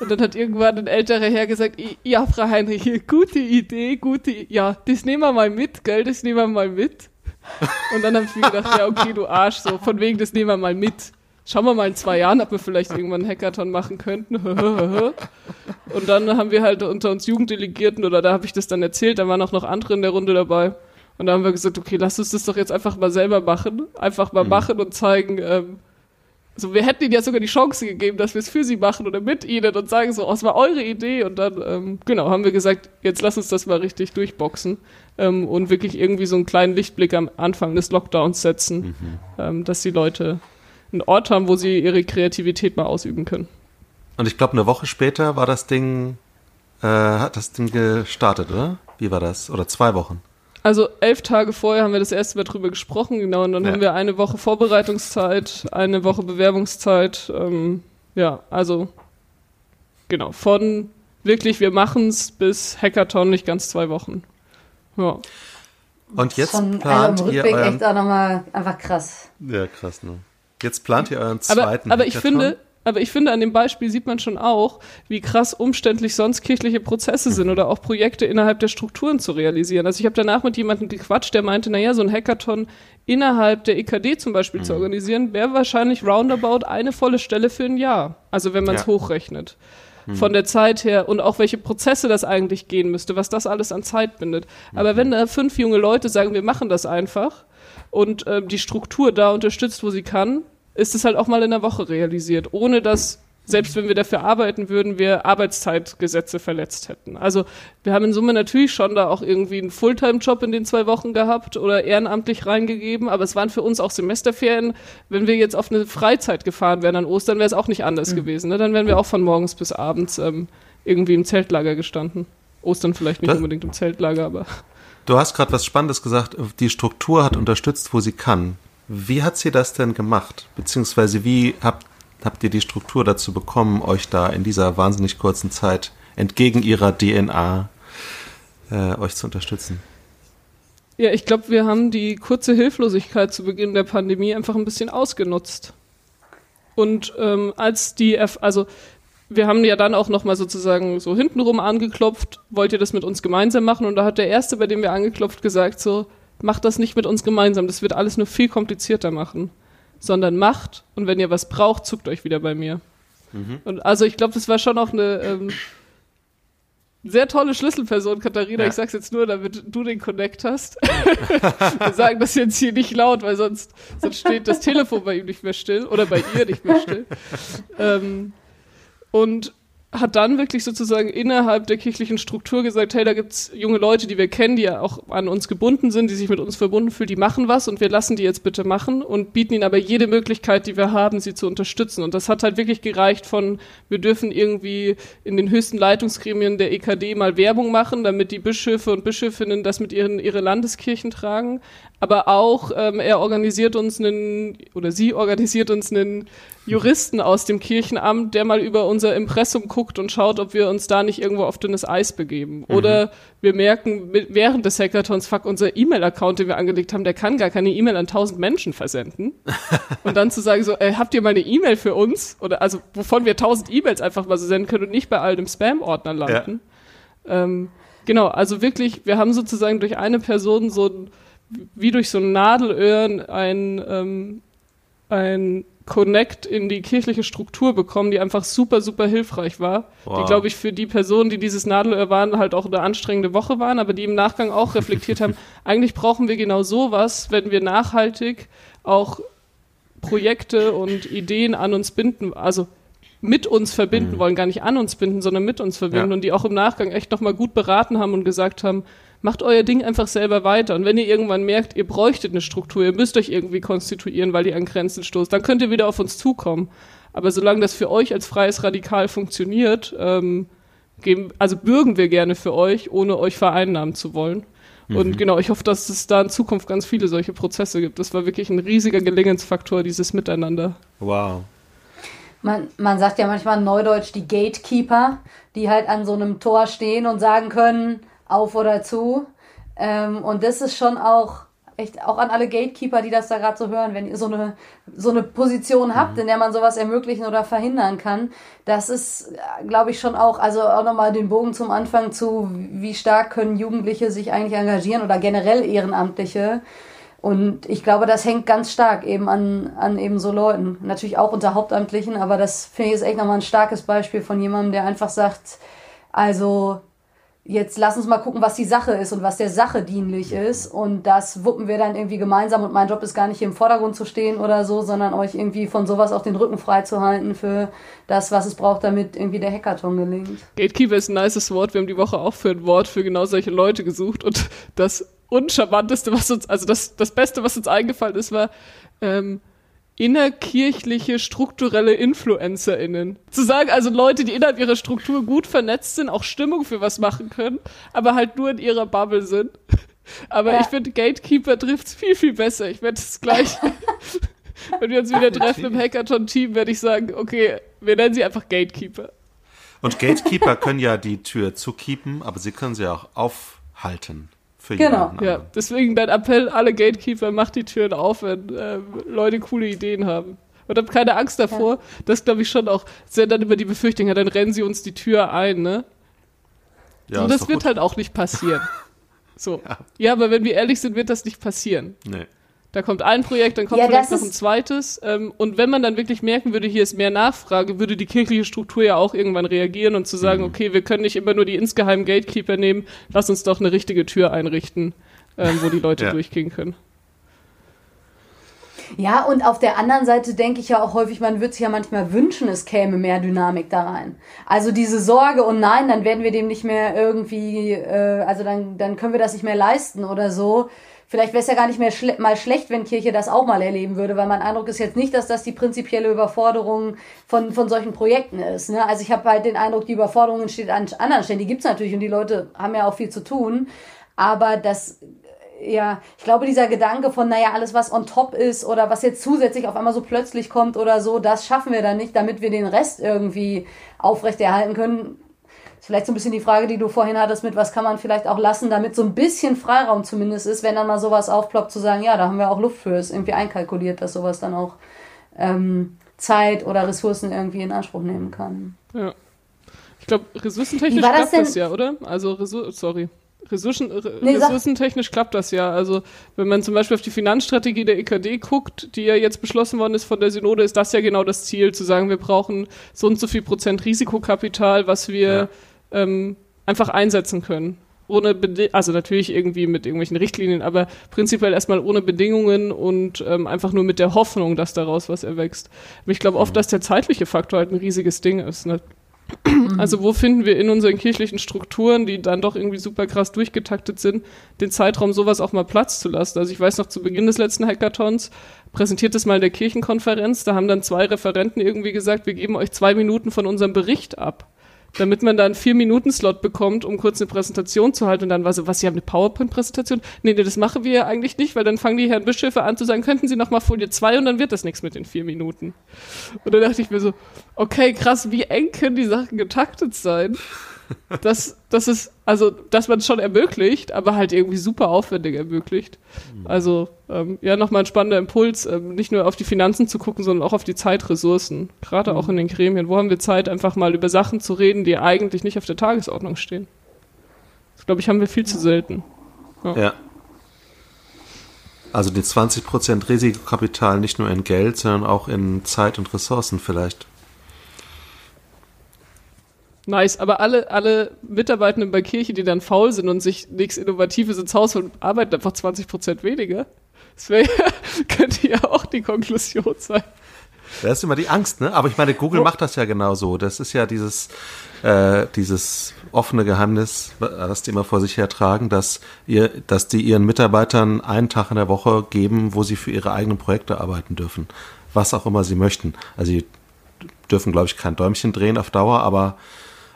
[SPEAKER 4] und dann hat irgendwann ein älterer Herr gesagt, ja, Frau Heinrich, gute Idee, gute, ja, das nehmen wir mal mit, gell, das nehmen wir mal mit. Und dann habe ich mir gedacht, ja, okay, du Arsch, so von wegen, das nehmen wir mal mit. Schauen wir mal in zwei Jahren, ob wir vielleicht irgendwann einen Hackathon machen könnten. und dann haben wir halt unter uns Jugenddelegierten, oder da habe ich das dann erzählt, da waren auch noch andere in der Runde dabei. Und da haben wir gesagt, okay, lass uns das doch jetzt einfach mal selber machen. Einfach mal mhm. machen und zeigen, ähm, so, wir hätten ihnen ja sogar die Chance gegeben, dass wir es für sie machen oder mit ihnen und sagen so, oh, es war eure Idee. Und dann, ähm, genau, haben wir gesagt, jetzt lass uns das mal richtig durchboxen ähm, und wirklich irgendwie so einen kleinen Lichtblick am Anfang des Lockdowns setzen, mhm. ähm, dass die Leute einen Ort haben, wo sie ihre Kreativität mal ausüben können.
[SPEAKER 2] Und ich glaube, eine Woche später war das Ding, äh, hat das Ding gestartet, oder? Wie war das? Oder zwei Wochen?
[SPEAKER 4] Also elf Tage vorher haben wir das erste Mal drüber gesprochen, genau, und dann ja. haben wir eine Woche Vorbereitungszeit, eine Woche Bewerbungszeit, ähm, ja, also genau, von wirklich, wir machen's bis Hackathon, nicht ganz zwei Wochen. Ja.
[SPEAKER 2] Und jetzt Von plant
[SPEAKER 1] einem
[SPEAKER 2] ihr
[SPEAKER 1] euren... echt auch nochmal einfach krass.
[SPEAKER 2] Ja, krass, ne? Jetzt plant ihr euren zweiten
[SPEAKER 4] Aber, aber ich finde, aber ich finde, an dem Beispiel sieht man schon auch, wie krass umständlich sonst kirchliche Prozesse sind oder auch Projekte innerhalb der Strukturen zu realisieren. Also ich habe danach mit jemandem gequatscht, der meinte, naja, so ein Hackathon innerhalb der EKD zum Beispiel mhm. zu organisieren, wäre wahrscheinlich roundabout eine volle Stelle für ein Jahr. Also wenn man es ja. hochrechnet. Mhm. Von der Zeit her und auch welche Prozesse das eigentlich gehen müsste, was das alles an Zeit bindet. Aber mhm. wenn da fünf junge Leute sagen, wir machen das einfach und äh, die Struktur da unterstützt, wo sie kann, ist es halt auch mal in der Woche realisiert, ohne dass selbst wenn wir dafür arbeiten würden, wir Arbeitszeitgesetze verletzt hätten. Also wir haben in Summe natürlich schon da auch irgendwie einen Fulltime-Job in den zwei Wochen gehabt oder ehrenamtlich reingegeben, aber es waren für uns auch Semesterferien. Wenn wir jetzt auf eine Freizeit gefahren wären an Ostern, wäre es auch nicht anders mhm. gewesen. Ne? Dann wären wir auch von morgens bis abends ähm, irgendwie im Zeltlager gestanden. Ostern vielleicht nicht das, unbedingt im Zeltlager, aber.
[SPEAKER 2] Du hast gerade was Spannendes gesagt. Die Struktur hat unterstützt, wo sie kann. Wie hat sie das denn gemacht? Beziehungsweise wie habt habt ihr die Struktur dazu bekommen, euch da in dieser wahnsinnig kurzen Zeit entgegen ihrer DNA äh, euch zu unterstützen?
[SPEAKER 4] Ja, ich glaube, wir haben die kurze Hilflosigkeit zu Beginn der Pandemie einfach ein bisschen ausgenutzt. Und ähm, als die, F also wir haben ja dann auch nochmal sozusagen so hintenrum angeklopft, wollt ihr das mit uns gemeinsam machen? Und da hat der Erste, bei dem wir angeklopft, gesagt so, macht das nicht mit uns gemeinsam, das wird alles nur viel komplizierter machen sondern macht und wenn ihr was braucht, zuckt euch wieder bei mir. Mhm. Und also ich glaube, das war schon auch eine ähm, sehr tolle Schlüsselperson, Katharina. Ja. Ich sag's jetzt nur, damit du den Connect hast. Wir sagen das jetzt hier nicht laut, weil sonst, sonst steht das Telefon bei ihm nicht mehr still oder bei ihr nicht mehr still. Ähm, und hat dann wirklich sozusagen innerhalb der kirchlichen Struktur gesagt, hey, da gibt's junge Leute, die wir kennen, die ja auch an uns gebunden sind, die sich mit uns verbunden fühlen, die machen was und wir lassen die jetzt bitte machen und bieten ihnen aber jede Möglichkeit, die wir haben, sie zu unterstützen. Und das hat halt wirklich gereicht von, wir dürfen irgendwie in den höchsten Leitungsgremien der EKD mal Werbung machen, damit die Bischöfe und Bischöfinnen das mit ihren ihre Landeskirchen tragen. Aber auch, ähm, er organisiert uns einen, oder sie organisiert uns einen Juristen aus dem Kirchenamt, der mal über unser Impressum guckt und schaut, ob wir uns da nicht irgendwo auf dünnes Eis begeben. Mhm. Oder wir merken während des Hackathons, fuck, unser E-Mail-Account, den wir angelegt haben, der kann gar keine E-Mail an tausend Menschen versenden. und dann zu sagen so, ey, habt ihr mal eine E-Mail für uns? Oder also, wovon wir tausend E-Mails einfach mal so senden können und nicht bei all dem Spam-Ordner landen. Ja. Ähm, genau, also wirklich, wir haben sozusagen durch eine Person so wie durch so ein Nadelöhr ein, ähm, ein Connect in die kirchliche Struktur bekommen, die einfach super, super hilfreich war. Wow. Die, glaube ich, für die Personen, die dieses Nadelöhr waren, halt auch eine anstrengende Woche waren, aber die im Nachgang auch reflektiert haben, eigentlich brauchen wir genau sowas, wenn wir nachhaltig auch Projekte und Ideen an uns binden, also mit uns verbinden mhm. wollen, gar nicht an uns binden, sondern mit uns verbinden ja. und die auch im Nachgang echt nochmal gut beraten haben und gesagt haben, macht euer Ding einfach selber weiter. Und wenn ihr irgendwann merkt, ihr bräuchtet eine Struktur, ihr müsst euch irgendwie konstituieren, weil ihr an Grenzen stoßt, dann könnt ihr wieder auf uns zukommen. Aber solange das für euch als freies Radikal funktioniert, ähm, geben, also bürgen wir gerne für euch, ohne euch vereinnahmen zu wollen. Mhm. Und genau, ich hoffe, dass es da in Zukunft ganz viele solche Prozesse gibt. Das war wirklich ein riesiger Gelingensfaktor, dieses Miteinander.
[SPEAKER 2] Wow.
[SPEAKER 1] Man, man sagt ja manchmal neudeutsch die Gatekeeper, die halt an so einem Tor stehen und sagen können, auf oder zu. Ähm, und das ist schon auch echt auch an alle Gatekeeper, die das da gerade so hören, wenn ihr so eine so eine Position habt, mhm. in der man sowas ermöglichen oder verhindern kann, das ist, glaube ich, schon auch, also auch nochmal den Bogen zum Anfang zu, wie stark können Jugendliche sich eigentlich engagieren oder generell Ehrenamtliche. Und ich glaube, das hängt ganz stark eben an, an eben so Leuten. Natürlich auch unter Hauptamtlichen, aber das finde ich ist echt nochmal ein starkes Beispiel von jemandem, der einfach sagt, also jetzt lass uns mal gucken, was die Sache ist und was der Sache dienlich ist. Und das wuppen wir dann irgendwie gemeinsam. Und mein Job ist gar nicht hier im Vordergrund zu stehen oder so, sondern euch irgendwie von sowas auch den Rücken freizuhalten für das, was es braucht, damit irgendwie der Hackathon gelingt.
[SPEAKER 4] Gatekeeper ist ein nices Wort. Wir haben die Woche auch für ein Wort für genau solche Leute gesucht. Und das uncharmanteste, was uns, also das, das Beste, was uns eingefallen ist, war, ähm, innerkirchliche strukturelle InfluencerInnen. Zu sagen, also Leute, die innerhalb ihrer Struktur gut vernetzt sind, auch Stimmung für was machen können, aber halt nur in ihrer Bubble sind. Aber ja. ich finde, Gatekeeper trifft's viel, viel besser. Ich werde es gleich, wenn wir uns wieder treffen im Hackathon-Team, werde ich sagen, okay, wir nennen sie einfach Gatekeeper.
[SPEAKER 2] Und Gatekeeper können ja die Tür zukeepen, aber sie können sie auch aufhalten
[SPEAKER 4] für genau. jemanden. Ja, deswegen dein Appell, alle Gatekeeper, macht die Türen auf, wenn äh, Leute coole Ideen haben. Und hab keine Angst davor. Ja. Das glaube ich schon auch. Ja dann immer die Befürchtung, ja, dann rennen sie uns die Tür ein, ne? Ja, Und das wird gut. halt auch nicht passieren. so. Ja. ja, aber wenn wir ehrlich sind, wird das nicht passieren. Nee. Da kommt ein Projekt, dann kommt ja, vielleicht noch ein zweites. Ähm, und wenn man dann wirklich merken würde, hier ist mehr Nachfrage, würde die kirchliche Struktur ja auch irgendwann reagieren und zu sagen, mhm. okay, wir können nicht immer nur die insgeheimen Gatekeeper nehmen, lass uns doch eine richtige Tür einrichten, ähm, wo die Leute ja. durchgehen können.
[SPEAKER 1] Ja, und auf der anderen Seite denke ich ja auch häufig, man würde sich ja manchmal wünschen, es käme mehr Dynamik da rein. Also diese Sorge, und nein, dann werden wir dem nicht mehr irgendwie, äh, also dann, dann können wir das nicht mehr leisten oder so. Vielleicht wäre es ja gar nicht mehr schle mal schlecht, wenn Kirche das auch mal erleben würde, weil mein Eindruck ist jetzt nicht, dass das die prinzipielle Überforderung von, von solchen Projekten ist. Ne? Also ich habe halt den Eindruck, die Überforderung entsteht an anderen Stellen. Die gibt's natürlich und die Leute haben ja auch viel zu tun. Aber das ja, ich glaube, dieser Gedanke von, naja, alles, was on top ist oder was jetzt zusätzlich auf einmal so plötzlich kommt oder so, das schaffen wir dann nicht, damit wir den Rest irgendwie aufrechterhalten können. Ist vielleicht so ein bisschen die Frage, die du vorhin hattest, mit was kann man vielleicht auch lassen, damit so ein bisschen Freiraum zumindest ist, wenn dann mal sowas aufploppt, zu sagen, ja, da haben wir auch Luft für, ist irgendwie einkalkuliert, dass sowas dann auch ähm, Zeit oder Ressourcen irgendwie in Anspruch nehmen kann.
[SPEAKER 4] Ja. Ich glaube, ressourcentechnisch klappt das ja, oder? Also, sorry. Ressourcen, nee, ressourcentechnisch klappt das ja. Also wenn man zum Beispiel auf die Finanzstrategie der EKD guckt, die ja jetzt beschlossen worden ist von der Synode, ist das ja genau das Ziel, zu sagen, wir brauchen so und so viel Prozent Risikokapital, was wir ja. Ähm, einfach einsetzen können. Ohne also natürlich irgendwie mit irgendwelchen Richtlinien, aber prinzipiell erstmal ohne Bedingungen und ähm, einfach nur mit der Hoffnung, dass daraus was erwächst. Aber ich glaube oft, mhm. dass der zeitliche Faktor halt ein riesiges Ding ist. Ne? Also wo finden wir in unseren kirchlichen Strukturen, die dann doch irgendwie super krass durchgetaktet sind, den Zeitraum, sowas auch mal Platz zu lassen? Also ich weiß noch, zu Beginn des letzten Hackathons präsentiert es mal in der Kirchenkonferenz, da haben dann zwei Referenten irgendwie gesagt, wir geben euch zwei Minuten von unserem Bericht ab damit man da einen Vier-Minuten-Slot bekommt, um kurz eine Präsentation zu halten. Und dann war so, was, Sie haben eine PowerPoint-Präsentation? Nee, nee, das machen wir eigentlich nicht, weil dann fangen die Herren Bischöfe an zu sagen, könnten Sie noch mal Folie 2 und dann wird das nichts mit den vier Minuten. Und dann dachte ich mir so, okay, krass, wie eng können die Sachen getaktet sein? Dass, dass es, also, dass man es schon ermöglicht, aber halt irgendwie super aufwendig ermöglicht. Also, ähm, ja, nochmal ein spannender Impuls, ähm, nicht nur auf die Finanzen zu gucken, sondern auch auf die Zeitressourcen. Gerade mhm. auch in den Gremien. Wo haben wir Zeit, einfach mal über Sachen zu reden, die eigentlich nicht auf der Tagesordnung stehen? Das, glaube ich, haben wir viel zu selten.
[SPEAKER 2] ja. ja. Also die 20% Risikokapital nicht nur in Geld, sondern auch in Zeit und Ressourcen vielleicht.
[SPEAKER 4] Nice, aber alle, alle Mitarbeitenden bei Kirche, die dann faul sind und sich nichts Innovatives ins Haus holen, arbeiten einfach 20 Prozent weniger. Das wäre könnte ja auch die Konklusion sein.
[SPEAKER 2] Das ist immer die Angst, ne? Aber ich meine, Google oh. macht das ja genauso. Das ist ja dieses, äh, dieses offene Geheimnis, das die immer vor sich hertragen, dass ihr, dass die ihren Mitarbeitern einen Tag in der Woche geben, wo sie für ihre eigenen Projekte arbeiten dürfen. Was auch immer sie möchten. Also sie dürfen, glaube ich, kein Däumchen drehen auf Dauer, aber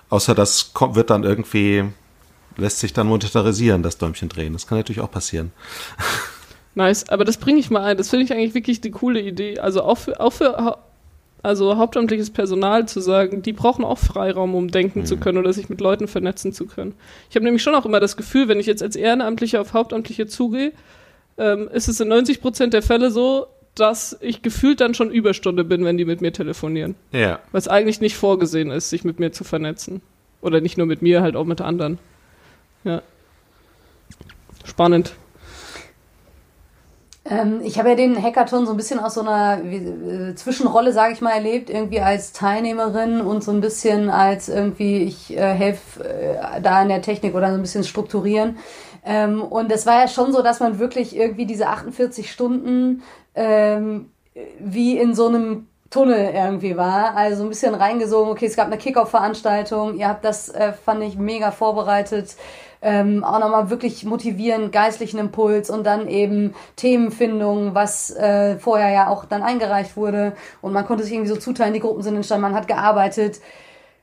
[SPEAKER 2] Außer das kommt, wird dann irgendwie, lässt sich dann monetarisieren, das Däumchen drehen. Das kann natürlich auch passieren.
[SPEAKER 4] Nice, aber das bringe ich mal ein. Das finde ich eigentlich wirklich die coole Idee. Also auch für, auch für also hauptamtliches Personal zu sagen, die brauchen auch Freiraum, um denken mhm. zu können oder sich mit Leuten vernetzen zu können. Ich habe nämlich schon auch immer das Gefühl, wenn ich jetzt als Ehrenamtlicher auf Hauptamtliche zugehe, ähm, ist es in 90 Prozent der Fälle so, dass ich gefühlt dann schon Überstunde bin, wenn die mit mir telefonieren.
[SPEAKER 2] Ja.
[SPEAKER 4] Was eigentlich nicht vorgesehen ist, sich mit mir zu vernetzen. Oder nicht nur mit mir, halt auch mit anderen. Ja. Spannend.
[SPEAKER 1] Ähm, ich habe ja den Hackathon so ein bisschen aus so einer wie, äh, Zwischenrolle, sage ich mal, erlebt, irgendwie als Teilnehmerin und so ein bisschen als irgendwie, ich äh, helfe äh, da in der Technik oder so ein bisschen strukturieren. Ähm, und es war ja schon so, dass man wirklich irgendwie diese 48 Stunden ähm, wie in so einem Tunnel irgendwie war. Also ein bisschen reingesogen, okay, es gab eine Kickoff-Veranstaltung, ihr habt das, äh, fand ich, mega vorbereitet. Ähm, auch nochmal wirklich motivieren, geistlichen Impuls und dann eben Themenfindung, was äh, vorher ja auch dann eingereicht wurde. Und man konnte sich irgendwie so zuteilen, die Gruppen sind entstanden, man hat gearbeitet.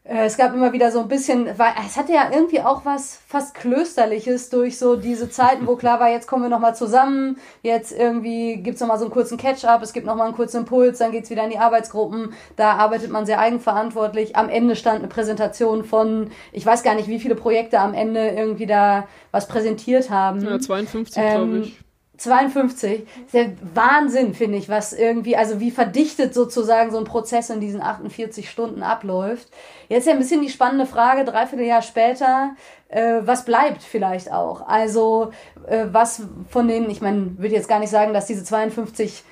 [SPEAKER 1] Äh, es gab immer wieder so ein bisschen, weil es hatte ja irgendwie auch was fast klösterliches durch so diese Zeiten, wo klar war, jetzt kommen wir nochmal zusammen, jetzt irgendwie gibt's noch nochmal so einen kurzen Catch-up, es gibt nochmal einen kurzen Impuls, dann geht's wieder in die Arbeitsgruppen, da arbeitet man sehr eigenverantwortlich. Am Ende stand eine Präsentation von, ich weiß gar nicht, wie viele Projekte am Ende irgendwie da was präsentiert haben.
[SPEAKER 4] Ja, 52, ähm, glaube ich.
[SPEAKER 1] 52. Ist ja Wahnsinn, finde ich, was irgendwie, also wie verdichtet sozusagen so ein Prozess in diesen 48 Stunden abläuft. Jetzt ja ein bisschen die spannende Frage, dreiviertel Jahr später, äh, was bleibt vielleicht auch? Also, äh, was von den, ich meine, würde jetzt gar nicht sagen, dass diese 52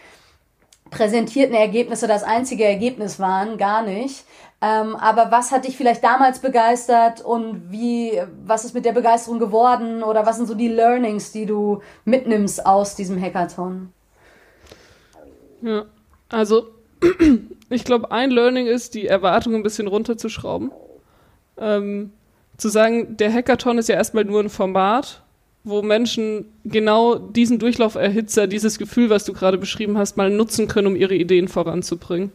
[SPEAKER 1] präsentierten Ergebnisse das einzige Ergebnis waren, gar nicht. Ähm, aber was hat dich vielleicht damals begeistert und wie, was ist mit der Begeisterung geworden oder was sind so die Learnings, die du mitnimmst aus diesem Hackathon?
[SPEAKER 4] Ja, also ich glaube, ein Learning ist, die Erwartung ein bisschen runterzuschrauben. Ähm, zu sagen, der Hackathon ist ja erstmal nur ein Format, wo Menschen genau diesen Durchlauferhitzer, dieses Gefühl, was du gerade beschrieben hast, mal nutzen können, um ihre Ideen voranzubringen.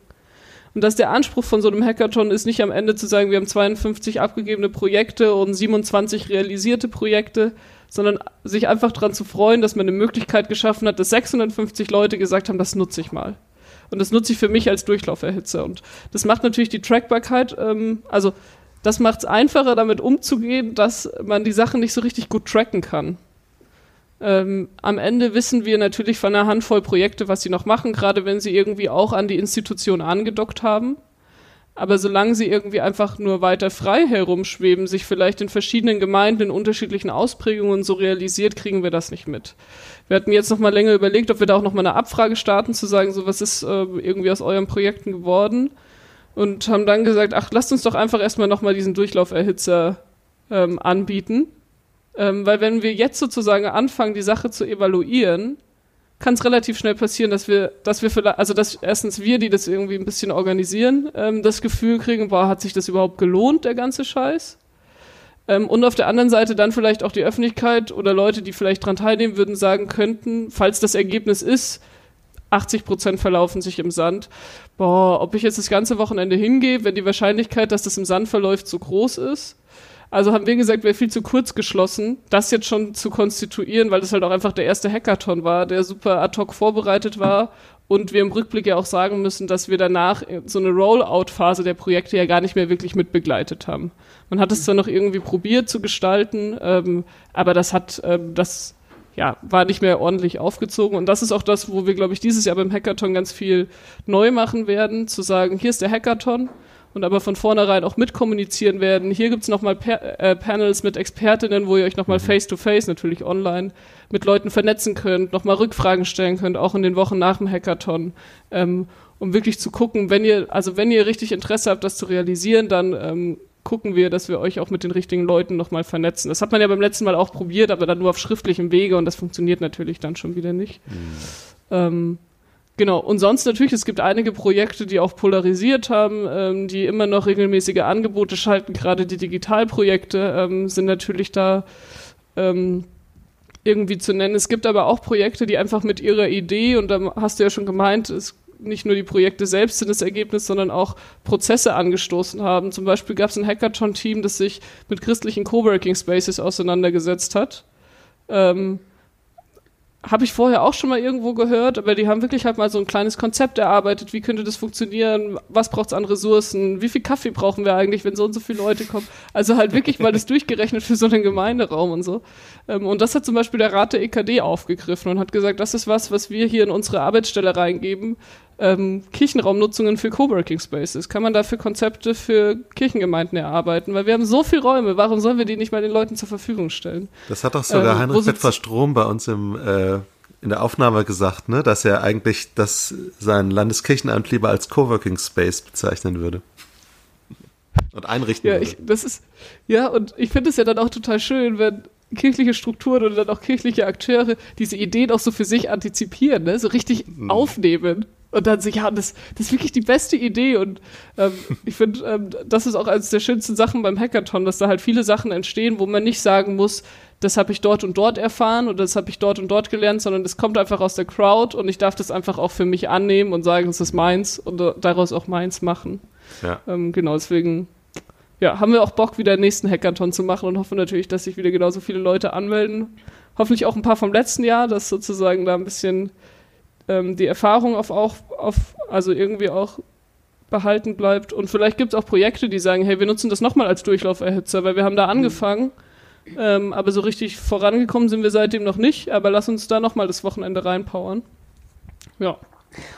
[SPEAKER 4] Und dass der Anspruch von so einem Hackathon ist nicht am Ende zu sagen, wir haben 52 abgegebene Projekte und 27 realisierte Projekte, sondern sich einfach daran zu freuen, dass man eine Möglichkeit geschaffen hat, dass 650 Leute gesagt haben, das nutze ich mal. Und das nutze ich für mich als Durchlauferhitzer. Und das macht natürlich die Trackbarkeit, ähm, also das macht es einfacher, damit umzugehen, dass man die Sachen nicht so richtig gut tracken kann. Ähm, am Ende wissen wir natürlich von einer Handvoll Projekte, was sie noch machen, gerade wenn sie irgendwie auch an die Institution angedockt haben. Aber solange sie irgendwie einfach nur weiter frei herumschweben, sich vielleicht in verschiedenen Gemeinden in unterschiedlichen Ausprägungen so realisiert, kriegen wir das nicht mit. Wir hatten jetzt noch mal länger überlegt, ob wir da auch noch mal eine Abfrage starten, zu sagen, so was ist äh, irgendwie aus euren Projekten geworden und haben dann gesagt, ach, lasst uns doch einfach erstmal noch mal diesen Durchlauferhitzer ähm, anbieten, ähm, weil wenn wir jetzt sozusagen anfangen, die Sache zu evaluieren, kann es relativ schnell passieren, dass wir, dass wir vielleicht, also dass erstens wir, die das irgendwie ein bisschen organisieren, ähm, das Gefühl kriegen, boah, hat sich das überhaupt gelohnt, der ganze Scheiß? Ähm, und auf der anderen Seite dann vielleicht auch die Öffentlichkeit oder Leute, die vielleicht dran teilnehmen würden, sagen könnten, falls das Ergebnis ist, 80 Prozent verlaufen sich im Sand. Boah, ob ich jetzt das ganze Wochenende hingehe, wenn die Wahrscheinlichkeit, dass das im Sand verläuft, so groß ist, also haben wir gesagt, wäre viel zu kurz geschlossen, das jetzt schon zu konstituieren, weil das halt auch einfach der erste Hackathon war, der super ad hoc vorbereitet war und wir im Rückblick ja auch sagen müssen, dass wir danach so eine Rollout-Phase der Projekte ja gar nicht mehr wirklich mit begleitet haben. Man hat es zwar noch irgendwie probiert zu gestalten, ähm, aber das hat, ähm, das ja, war nicht mehr ordentlich aufgezogen. Und das ist auch das, wo wir, glaube ich, dieses Jahr beim Hackathon ganz viel neu machen werden, zu sagen, hier ist der Hackathon und aber von vornherein auch mitkommunizieren werden. Hier gibt's nochmal pa äh, Panels mit Expertinnen, wo ihr euch nochmal mhm. face-to-face, natürlich online, mit Leuten vernetzen könnt, nochmal Rückfragen stellen könnt, auch in den Wochen nach dem Hackathon, ähm, um wirklich zu gucken, wenn ihr, also wenn ihr richtig Interesse habt, das zu realisieren, dann ähm, gucken wir, dass wir euch auch mit den richtigen Leuten nochmal vernetzen. Das hat man ja beim letzten Mal auch probiert, aber dann nur auf schriftlichem Wege und das funktioniert natürlich dann schon wieder nicht. Mhm. Ähm, Genau, und sonst natürlich, es gibt einige Projekte, die auch polarisiert haben, ähm, die immer noch regelmäßige Angebote schalten. Gerade die Digitalprojekte ähm, sind natürlich da ähm, irgendwie zu nennen. Es gibt aber auch Projekte, die einfach mit ihrer Idee, und da hast du ja schon gemeint, es nicht nur die Projekte selbst sind das Ergebnis, sondern auch Prozesse angestoßen haben. Zum Beispiel gab es ein Hackathon-Team, das sich mit christlichen Coworking Spaces auseinandergesetzt hat. Ähm, habe ich vorher auch schon mal irgendwo gehört, aber die haben wirklich halt mal so ein kleines Konzept erarbeitet. Wie könnte das funktionieren? Was braucht es an Ressourcen? Wie viel Kaffee brauchen wir eigentlich, wenn so und so viele Leute kommen? Also halt wirklich mal das durchgerechnet für so einen Gemeinderaum und so. Ähm, und das hat zum Beispiel der Rat der EKD aufgegriffen und hat gesagt, das ist was, was wir hier in unsere Arbeitsstelle reingeben, ähm, Kirchenraumnutzungen für Coworking Spaces? Kann man dafür Konzepte für Kirchengemeinden erarbeiten? Weil wir haben so viele Räume, warum sollen wir die nicht mal den Leuten zur Verfügung stellen?
[SPEAKER 2] Das hat doch sogar ähm, Heinrich Bedford Strom bei uns im, äh, in der Aufnahme gesagt, ne? dass er eigentlich das, sein Landeskirchenamt lieber als Coworking Space bezeichnen würde. Und einrichten
[SPEAKER 4] ja,
[SPEAKER 2] würde.
[SPEAKER 4] Ich, das ist, ja, und ich finde es ja dann auch total schön, wenn kirchliche Strukturen oder dann auch kirchliche Akteure diese Ideen auch so für sich antizipieren, ne? so richtig mhm. aufnehmen. Und dann so, ja, das, das ist wirklich die beste Idee. Und ähm, ich finde, ähm, das ist auch eines der schönsten Sachen beim Hackathon, dass da halt viele Sachen entstehen, wo man nicht sagen muss, das habe ich dort und dort erfahren oder das habe ich dort und dort gelernt, sondern das kommt einfach aus der Crowd und ich darf das einfach auch für mich annehmen und sagen, es ist meins und daraus auch meins machen. Ja. Ähm, genau, deswegen ja, haben wir auch Bock, wieder den nächsten Hackathon zu machen und hoffen natürlich, dass sich wieder genauso viele Leute anmelden. Hoffentlich auch ein paar vom letzten Jahr, dass sozusagen da ein bisschen ähm, die Erfahrung auf, auch, auf, also irgendwie auch behalten bleibt. Und vielleicht gibt es auch Projekte, die sagen, hey, wir nutzen das nochmal als Durchlauferhitzer, weil wir haben da angefangen, ähm, aber so richtig vorangekommen sind wir seitdem noch nicht, aber lass uns da nochmal das Wochenende reinpowern. Ja.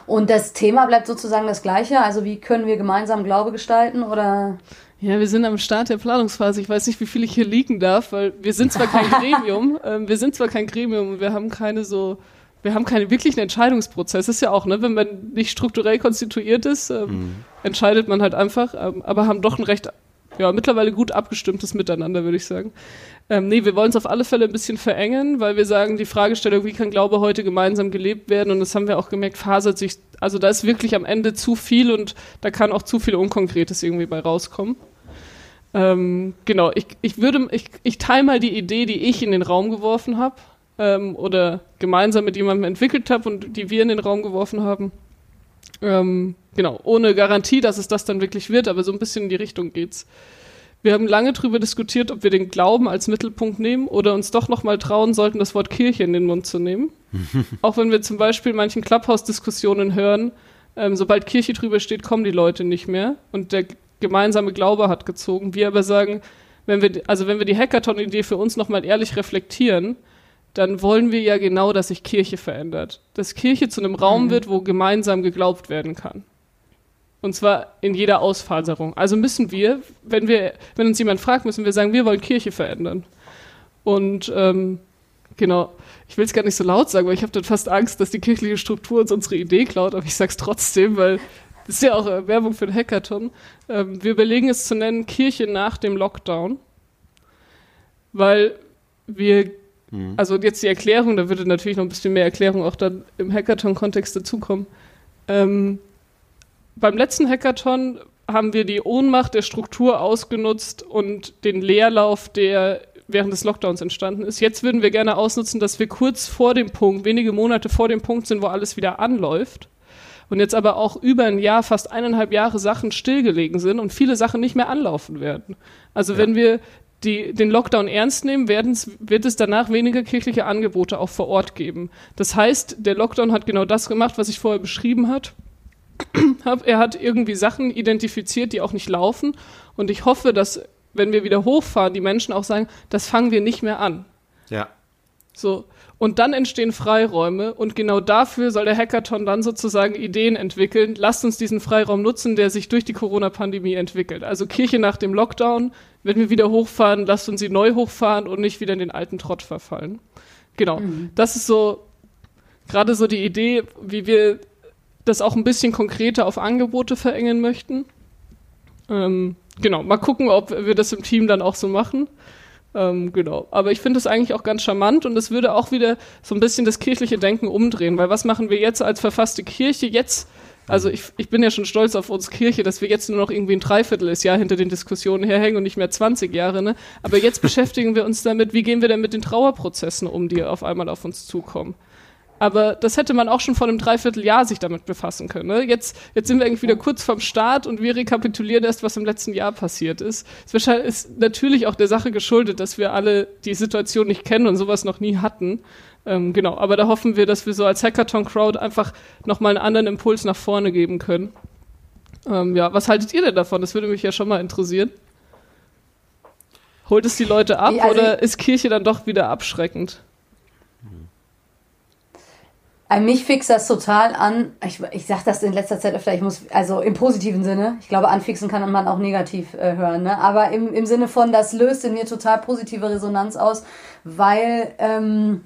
[SPEAKER 1] Und das Thema bleibt sozusagen das gleiche, also wie können wir gemeinsam Glaube gestalten oder?
[SPEAKER 4] Ja, wir sind am Start der Planungsphase. Ich weiß nicht, wie viel ich hier liegen darf, weil wir sind zwar kein Gremium, ähm, wir sind zwar kein Gremium, wir haben keine so wir haben keinen wirklichen Entscheidungsprozess. Das ist ja auch, ne, wenn man nicht strukturell konstituiert ist, ähm, mhm. entscheidet man halt einfach, ähm, aber haben doch ein recht ja, mittlerweile gut abgestimmtes Miteinander, würde ich sagen. Ähm, nee, wir wollen es auf alle Fälle ein bisschen verengen, weil wir sagen, die Fragestellung, wie kann Glaube heute gemeinsam gelebt werden, und das haben wir auch gemerkt, fasert sich, also da ist wirklich am Ende zu viel und da kann auch zu viel Unkonkretes irgendwie bei rauskommen. Ähm, genau, ich, ich würde, ich, ich teile mal die Idee, die ich in den Raum geworfen habe ähm, oder gemeinsam mit jemandem entwickelt habe und die wir in den Raum geworfen haben. Ähm, genau, ohne Garantie, dass es das dann wirklich wird, aber so ein bisschen in die Richtung geht's. Wir haben lange darüber diskutiert, ob wir den Glauben als Mittelpunkt nehmen oder uns doch nochmal trauen sollten, das Wort Kirche in den Mund zu nehmen. Auch wenn wir zum Beispiel manchen Clubhouse-Diskussionen hören, ähm, sobald Kirche drüber steht, kommen die Leute nicht mehr und der gemeinsame Glaube hat gezogen. Wir aber sagen, wenn wir, also wenn wir die Hackathon-Idee für uns nochmal ehrlich reflektieren, dann wollen wir ja genau, dass sich Kirche verändert. Dass Kirche zu einem Raum mhm. wird, wo gemeinsam geglaubt werden kann. Und zwar in jeder Ausfaserung. Also müssen wir, wenn wir, wenn uns jemand fragt, müssen wir sagen, wir wollen Kirche verändern. Und ähm, genau, ich will es gar nicht so laut sagen, weil ich habe dann fast Angst, dass die kirchliche Struktur uns unsere Idee klaut, aber ich sage es trotzdem, weil das ist ja auch Werbung für den Hackathon. Ähm, wir überlegen es zu nennen Kirche nach dem Lockdown, weil wir Mhm. Also jetzt die Erklärung, da würde natürlich noch ein bisschen mehr Erklärung auch dann im Hackathon-Kontext dazukommen. Ähm, beim letzten Hackathon haben wir die Ohnmacht der Struktur ausgenutzt und den Leerlauf, der während des Lockdowns entstanden ist. Jetzt würden wir gerne ausnutzen, dass wir kurz vor dem Punkt, wenige Monate vor dem Punkt sind, wo alles wieder anläuft. Und jetzt aber auch über ein Jahr, fast eineinhalb Jahre Sachen stillgelegen sind und viele Sachen nicht mehr anlaufen werden. Also ja. wenn wir die den Lockdown ernst nehmen, wird es danach weniger kirchliche Angebote auch vor Ort geben. Das heißt, der Lockdown hat genau das gemacht, was ich vorher beschrieben hat. er hat irgendwie Sachen identifiziert, die auch nicht laufen. Und ich hoffe, dass, wenn wir wieder hochfahren, die Menschen auch sagen, das fangen wir nicht mehr an.
[SPEAKER 2] Ja.
[SPEAKER 4] So. Und dann entstehen Freiräume und genau dafür soll der Hackathon dann sozusagen Ideen entwickeln. Lasst uns diesen Freiraum nutzen, der sich durch die Corona-Pandemie entwickelt. Also Kirche nach dem Lockdown, wenn wir wieder hochfahren, lasst uns sie neu hochfahren und nicht wieder in den alten Trott verfallen. Genau. Mhm. Das ist so gerade so die Idee, wie wir das auch ein bisschen konkreter auf Angebote verengen möchten. Ähm, genau, mal gucken, ob wir das im Team dann auch so machen. Ähm, genau. Aber ich finde es eigentlich auch ganz charmant und es würde auch wieder so ein bisschen das kirchliche Denken umdrehen, weil was machen wir jetzt als verfasste Kirche? Jetzt, also ich, ich bin ja schon stolz auf uns Kirche, dass wir jetzt nur noch irgendwie ein Dreivierteljahr hinter den Diskussionen herhängen und nicht mehr 20 Jahre, ne? Aber jetzt beschäftigen wir uns damit, wie gehen wir denn mit den Trauerprozessen um, die auf einmal auf uns zukommen. Aber das hätte man auch schon vor einem Dreivierteljahr sich damit befassen können. Ne? Jetzt, jetzt sind wir eigentlich wieder kurz vorm Start und wir rekapitulieren erst, was im letzten Jahr passiert ist. Es ist natürlich auch der Sache geschuldet, dass wir alle die Situation nicht kennen und sowas noch nie hatten. Ähm, genau, aber da hoffen wir, dass wir so als Hackathon-Crowd einfach nochmal einen anderen Impuls nach vorne geben können. Ähm, ja, was haltet ihr denn davon? Das würde mich ja schon mal interessieren. Holt es die Leute ab also oder ist Kirche dann doch wieder abschreckend?
[SPEAKER 1] Äh, mich fixt das total an. Ich, ich sage das in letzter Zeit öfter, ich muss, also im positiven Sinne. Ich glaube, anfixen kann man auch negativ äh, hören, ne? Aber im, im Sinne von, das löst in mir total positive Resonanz aus, weil, ähm,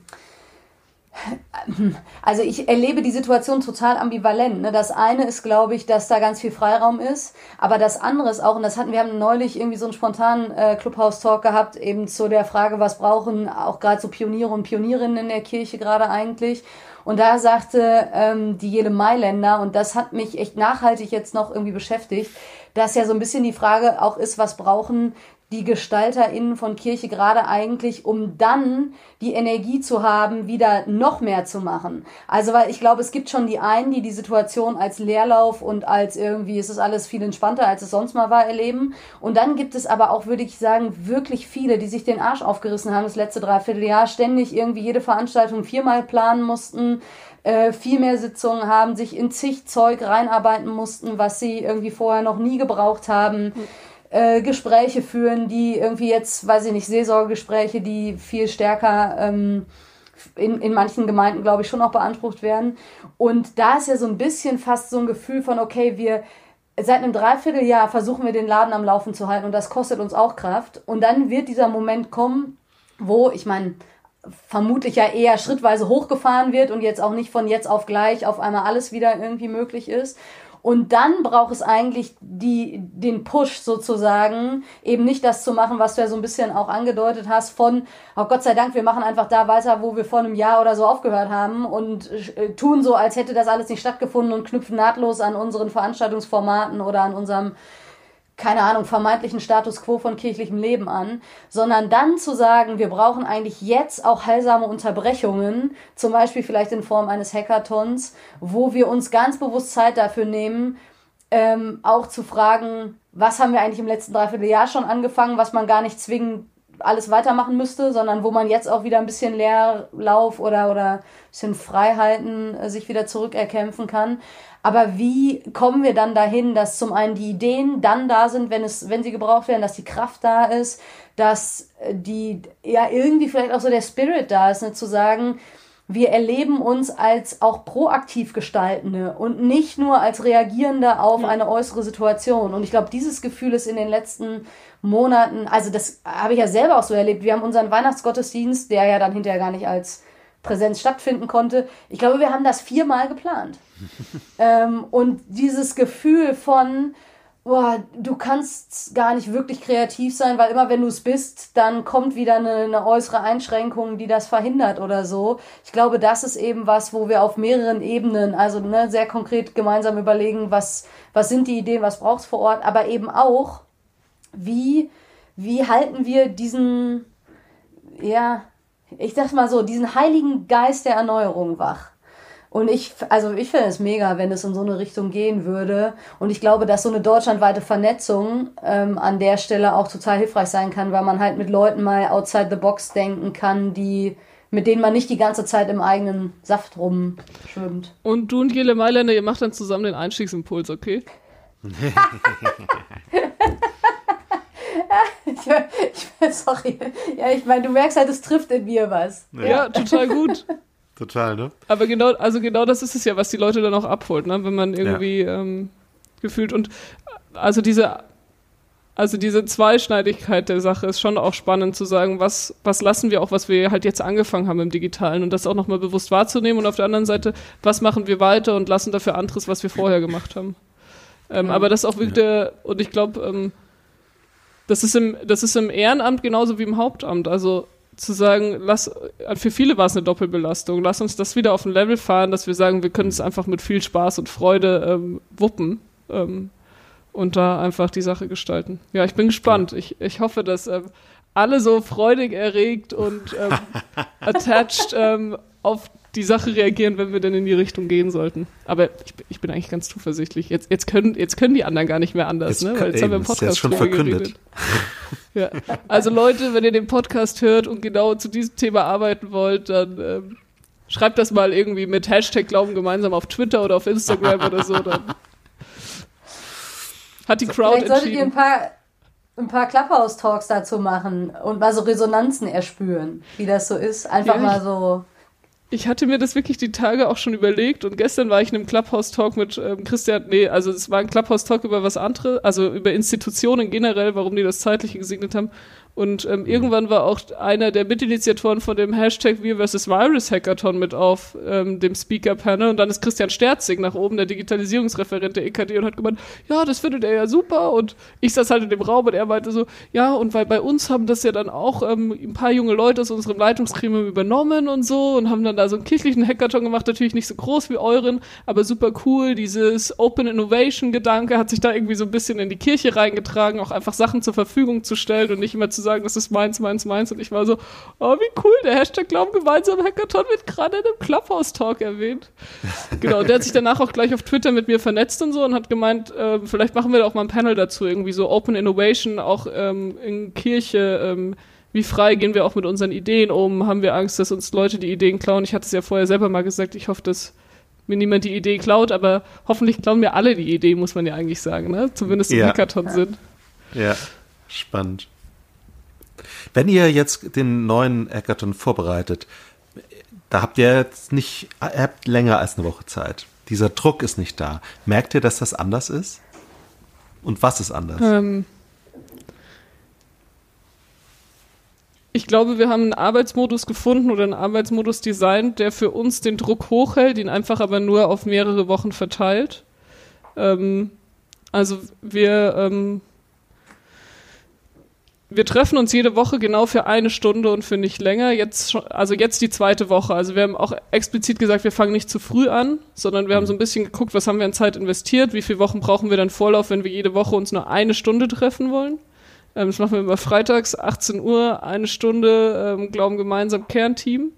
[SPEAKER 1] also ich erlebe die Situation total ambivalent. Ne? Das eine ist, glaube ich, dass da ganz viel Freiraum ist, aber das andere ist auch, und das hatten wir haben neulich irgendwie so einen spontanen äh, Clubhouse-Talk gehabt, eben zu der Frage, was brauchen auch gerade so Pioniere und Pionierinnen in der Kirche gerade eigentlich. Und da sagte ähm, die Jele Mailänder, und das hat mich echt nachhaltig jetzt noch irgendwie beschäftigt, dass ja so ein bisschen die Frage auch ist, was brauchen die GestalterInnen von Kirche gerade eigentlich, um dann die Energie zu haben, wieder noch mehr zu machen. Also, weil ich glaube, es gibt schon die einen, die die Situation als Leerlauf und als irgendwie, es ist alles viel entspannter, als es sonst mal war, erleben. Und dann gibt es aber auch, würde ich sagen, wirklich viele, die sich den Arsch aufgerissen haben das letzte Dreivierteljahr, ständig irgendwie jede Veranstaltung viermal planen mussten, äh, viel mehr Sitzungen haben, sich in zig Zeug reinarbeiten mussten, was sie irgendwie vorher noch nie gebraucht haben. Mhm äh, Gespräche führen, die irgendwie jetzt, weiß ich nicht, Seelsorgegespräche, die viel stärker ähm, in, in manchen Gemeinden, glaube ich, schon auch beansprucht werden. Und da ist ja so ein bisschen fast so ein Gefühl von, okay, wir seit einem Dreivierteljahr versuchen wir den Laden am Laufen zu halten und das kostet uns auch Kraft. Und dann wird dieser Moment kommen, wo, ich meine, vermutlich ja eher schrittweise hochgefahren wird und jetzt auch nicht von jetzt auf gleich auf einmal alles wieder irgendwie möglich ist. Und dann braucht es eigentlich die, den Push sozusagen, eben nicht das zu machen, was du ja so ein bisschen auch angedeutet hast, von, oh Gott sei Dank, wir machen einfach da weiter, wo wir vor einem Jahr oder so aufgehört haben und äh, tun so, als hätte das alles nicht stattgefunden und knüpfen nahtlos an unseren Veranstaltungsformaten oder an unserem keine Ahnung, vermeintlichen Status quo von kirchlichem Leben an, sondern dann zu sagen, wir brauchen eigentlich jetzt auch heilsame Unterbrechungen, zum Beispiel vielleicht in Form eines Hackathons, wo wir uns ganz bewusst Zeit dafür nehmen, ähm, auch zu fragen, was haben wir eigentlich im letzten Dreivierteljahr schon angefangen, was man gar nicht zwingend alles weitermachen müsste, sondern wo man jetzt auch wieder ein bisschen Leerlauf oder, oder ein bisschen Freiheiten äh, sich wieder zurückerkämpfen kann. Aber wie kommen wir dann dahin, dass zum einen die Ideen dann da sind, wenn es, wenn sie gebraucht werden, dass die Kraft da ist, dass äh, die, ja, irgendwie vielleicht auch so der Spirit da ist, ne, zu sagen, wir erleben uns als auch proaktiv gestaltende und nicht nur als reagierende auf eine äußere Situation. Und ich glaube, dieses Gefühl ist in den letzten Monaten, also das habe ich ja selber auch so erlebt. Wir haben unseren Weihnachtsgottesdienst, der ja dann hinterher gar nicht als Präsenz stattfinden konnte. Ich glaube, wir haben das viermal geplant. ähm, und dieses Gefühl von, boah, du kannst gar nicht wirklich kreativ sein, weil immer wenn du es bist, dann kommt wieder eine, eine, äußere Einschränkung, die das verhindert oder so. Ich glaube, das ist eben was, wo wir auf mehreren Ebenen, also ne, sehr konkret gemeinsam überlegen, was, was sind die Ideen, was braucht es vor Ort, aber eben auch, wie, wie halten wir diesen, ja, ich sag mal so, diesen heiligen Geist der Erneuerung wach. Und ich, also ich finde es mega, wenn es in so eine Richtung gehen würde. Und ich glaube, dass so eine deutschlandweite Vernetzung ähm, an der Stelle auch total hilfreich sein kann, weil man halt mit Leuten mal outside the box denken kann, die mit denen man nicht die ganze Zeit im eigenen Saft rumschwimmt.
[SPEAKER 4] Und du und Jelle Mailänder, ihr macht dann zusammen den Einstiegsimpuls, okay?
[SPEAKER 1] ich, ich, sorry. Ja, ich meine, du merkst halt, es trifft in mir was.
[SPEAKER 4] Ja, ja total gut.
[SPEAKER 2] Total, ne?
[SPEAKER 4] Aber genau, also genau das ist es ja, was die Leute dann auch abholt, ne? Wenn man irgendwie ja. ähm, gefühlt und also diese also diese Zweischneidigkeit der Sache ist schon auch spannend zu sagen, was, was lassen wir auch, was wir halt jetzt angefangen haben im Digitalen und das auch nochmal bewusst wahrzunehmen und auf der anderen Seite, was machen wir weiter und lassen dafür anderes, was wir vorher gemacht haben. Ähm, ja. Aber das auch wirklich der, und ich glaube, ähm, das ist im, das ist im Ehrenamt genauso wie im Hauptamt. Also zu sagen, lass, für viele war es eine Doppelbelastung. Lass uns das wieder auf ein Level fahren, dass wir sagen, wir können es einfach mit viel Spaß und Freude ähm, wuppen ähm, und da einfach die Sache gestalten. Ja, ich bin gespannt. Ich, ich hoffe, dass ähm, alle so freudig erregt und ähm, attached ähm, auf die Sache reagieren, wenn wir denn in die Richtung gehen sollten. Aber ich, ich bin eigentlich ganz zuversichtlich. Jetzt, jetzt, können, jetzt können die anderen gar nicht mehr anders, jetzt, ne? Weil jetzt ey, haben wir im Podcast
[SPEAKER 2] schon verkündet.
[SPEAKER 4] ja. Also Leute, wenn ihr den Podcast hört und genau zu diesem Thema arbeiten wollt, dann ähm, schreibt das mal irgendwie mit Hashtag Glauben gemeinsam auf Twitter oder auf Instagram oder so. Dann hat die Crowd Vielleicht solltet
[SPEAKER 1] ihr ein paar ein paar Clubhouse-Talks dazu machen und mal so Resonanzen erspüren, wie das so ist. Einfach ja, mal so
[SPEAKER 4] ich hatte mir das wirklich die Tage auch schon überlegt und gestern war ich in einem Clubhouse-Talk mit ähm, Christian, nee, also es war ein Clubhouse-Talk über was anderes, also über Institutionen generell, warum die das Zeitliche gesegnet haben. Und ähm, irgendwann war auch einer der Mitinitiatoren von dem Hashtag Wir vs. Virus Hackathon mit auf ähm, dem Speaker-Panel. Und dann ist Christian Sterzig nach oben, der Digitalisierungsreferent der EKD, und hat gemeint, ja, das findet er ja super. Und ich saß halt in dem Raum und er meinte so, ja, und weil bei uns haben das ja dann auch ähm, ein paar junge Leute aus unserem Leitungsgremium übernommen und so und haben dann da so einen kirchlichen Hackathon gemacht, natürlich nicht so groß wie euren, aber super cool. Dieses Open Innovation-Gedanke hat sich da irgendwie so ein bisschen in die Kirche reingetragen, auch einfach Sachen zur Verfügung zu stellen und nicht immer zu sagen, das ist meins, meins, meins. Und ich war so, oh, wie cool, der Hashtag Glauben gemeinsam Hackathon wird gerade in einem Clubhouse-Talk erwähnt. genau, und der hat sich danach auch gleich auf Twitter mit mir vernetzt und so und hat gemeint, äh, vielleicht machen wir da auch mal ein Panel dazu, irgendwie so Open Innovation, auch ähm, in Kirche, ähm, wie frei gehen wir auch mit unseren Ideen um? Haben wir Angst, dass uns Leute die Ideen klauen? Ich hatte es ja vorher selber mal gesagt, ich hoffe, dass mir niemand die Idee klaut, aber hoffentlich klauen mir alle die Idee, muss man ja eigentlich sagen, ne? Zumindest im ja. Hackathon sind.
[SPEAKER 2] Ja, spannend. Wenn ihr jetzt den neuen Hackathon vorbereitet, da habt ihr jetzt nicht, ihr habt länger als eine Woche Zeit. Dieser Druck ist nicht da. Merkt ihr, dass das anders ist? Und was ist anders? Ähm,
[SPEAKER 4] ich glaube, wir haben einen Arbeitsmodus gefunden oder einen Arbeitsmodus designt, der für uns den Druck hochhält, ihn einfach aber nur auf mehrere Wochen verteilt. Ähm, also wir, ähm, wir treffen uns jede Woche genau für eine Stunde und für nicht länger. Jetzt schon, also jetzt die zweite Woche. Also wir haben auch explizit gesagt, wir fangen nicht zu früh an, sondern wir haben so ein bisschen geguckt, was haben wir an Zeit investiert, wie viele Wochen brauchen wir dann Vorlauf, wenn wir jede Woche uns nur eine Stunde treffen wollen. Ähm, das machen wir immer freitags, 18 Uhr, eine Stunde, ähm, glauben gemeinsam Kernteam.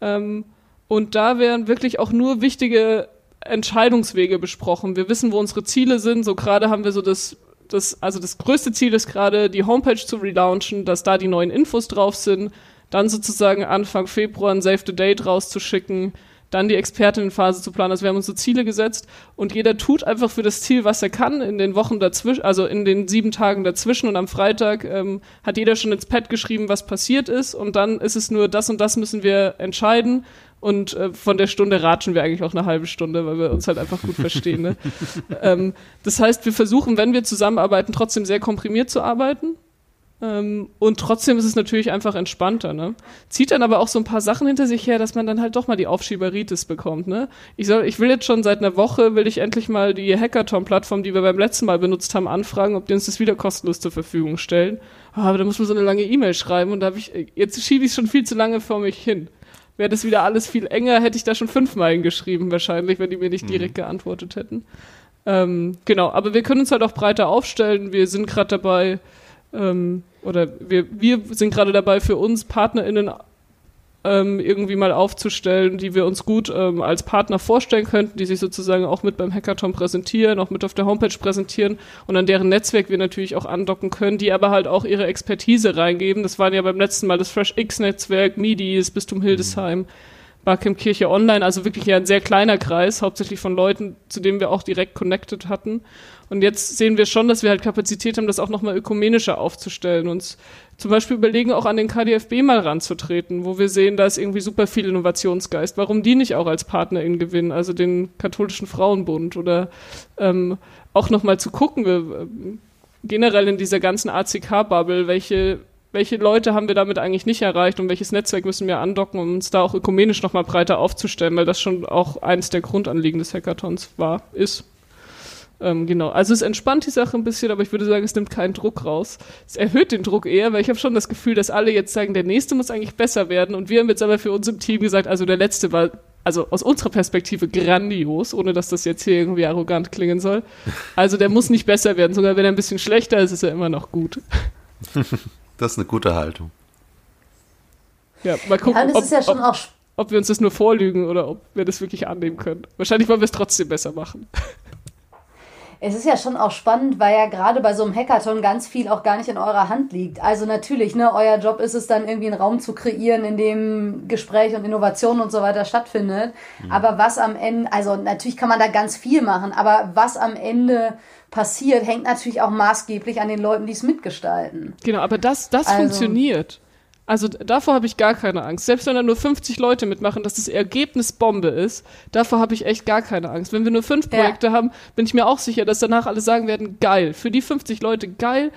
[SPEAKER 4] Ähm, und da werden wirklich auch nur wichtige Entscheidungswege besprochen. Wir wissen, wo unsere Ziele sind. So gerade haben wir so das, das, also das größte Ziel ist gerade, die Homepage zu relaunchen, dass da die neuen Infos drauf sind. Dann sozusagen Anfang Februar ein Save the Date rauszuschicken dann die Expertinnenphase zu planen. Also wir haben uns so Ziele gesetzt und jeder tut einfach für das Ziel, was er kann in den Wochen dazwischen, also in den sieben Tagen dazwischen und am Freitag ähm, hat jeder schon ins Pad geschrieben, was passiert ist und dann ist es nur das und das müssen wir entscheiden und äh, von der Stunde ratschen wir eigentlich auch eine halbe Stunde, weil wir uns halt einfach gut verstehen. Ne? ähm, das heißt, wir versuchen, wenn wir zusammenarbeiten, trotzdem sehr komprimiert zu arbeiten ähm, und trotzdem ist es natürlich einfach entspannter, ne? Zieht dann aber auch so ein paar Sachen hinter sich her, dass man dann halt doch mal die Aufschieberitis bekommt, ne? Ich soll, ich will jetzt schon seit einer Woche, will ich endlich mal die Hackathon-Plattform, die wir beim letzten Mal benutzt haben, anfragen, ob die uns das wieder kostenlos zur Verfügung stellen. Oh, aber da muss man so eine lange E-Mail schreiben und da habe ich, jetzt schiebe ich es schon viel zu lange vor mich hin. Wäre das wieder alles viel enger, hätte ich da schon fünfmal geschrieben wahrscheinlich, wenn die mir nicht mhm. direkt geantwortet hätten. Ähm, genau, aber wir können uns halt auch breiter aufstellen. Wir sind gerade dabei, ähm, oder wir, wir sind gerade dabei, für uns PartnerInnen ähm, irgendwie mal aufzustellen, die wir uns gut ähm, als Partner vorstellen könnten, die sich sozusagen auch mit beim Hackathon präsentieren, auch mit auf der Homepage präsentieren und an deren Netzwerk wir natürlich auch andocken können, die aber halt auch ihre Expertise reingeben. Das waren ja beim letzten Mal das Fresh X-Netzwerk, MIDIs, Bistum Hildesheim. Barcamp Kirche Online, also wirklich ja ein sehr kleiner Kreis, hauptsächlich von Leuten, zu denen wir auch direkt connected hatten. Und jetzt sehen wir schon, dass wir halt Kapazität haben, das auch nochmal ökumenischer aufzustellen. Uns zum Beispiel überlegen, auch an den KDFB mal ranzutreten, wo wir sehen, da ist irgendwie super viel Innovationsgeist. Warum die nicht auch als PartnerInnen gewinnen, also den katholischen Frauenbund oder ähm, auch nochmal zu gucken, wir, äh, generell in dieser ganzen ACK-Bubble, welche welche Leute haben wir damit eigentlich nicht erreicht und welches Netzwerk müssen wir andocken, um uns da auch ökumenisch nochmal breiter aufzustellen, weil das schon auch eines der Grundanliegen des Hackathons war, ist. Ähm, genau, also es entspannt die Sache ein bisschen, aber ich würde sagen, es nimmt keinen Druck raus. Es erhöht den Druck eher, weil ich habe schon das Gefühl, dass alle jetzt sagen, der nächste muss eigentlich besser werden. Und wir haben jetzt aber für uns im Team gesagt, also der letzte war, also aus unserer Perspektive grandios, ohne dass das jetzt hier irgendwie arrogant klingen soll. Also der muss nicht besser werden, sogar wenn er ein bisschen schlechter ist, ist er immer noch gut.
[SPEAKER 2] Das ist eine gute Haltung.
[SPEAKER 4] Ja, mal gucken, ja, ob, ja ob, ob wir uns das nur vorlügen oder ob wir das wirklich annehmen können. Wahrscheinlich wollen wir es trotzdem besser machen.
[SPEAKER 1] Es ist ja schon auch spannend, weil ja gerade bei so einem Hackathon ganz viel auch gar nicht in eurer Hand liegt. Also natürlich, ne, euer Job ist es dann irgendwie einen Raum zu kreieren, in dem Gespräch und Innovation und so weiter stattfindet. Mhm. Aber was am Ende, also natürlich kann man da ganz viel machen, aber was am Ende passiert, hängt natürlich auch maßgeblich an den Leuten, die es mitgestalten.
[SPEAKER 4] Genau, aber das, das also, funktioniert. Also davor habe ich gar keine Angst. Selbst wenn da nur 50 Leute mitmachen, dass das Ergebnis Bombe ist, davor habe ich echt gar keine Angst. Wenn wir nur fünf Projekte ja. haben, bin ich mir auch sicher, dass danach alle sagen werden, geil. Für die 50 Leute geil.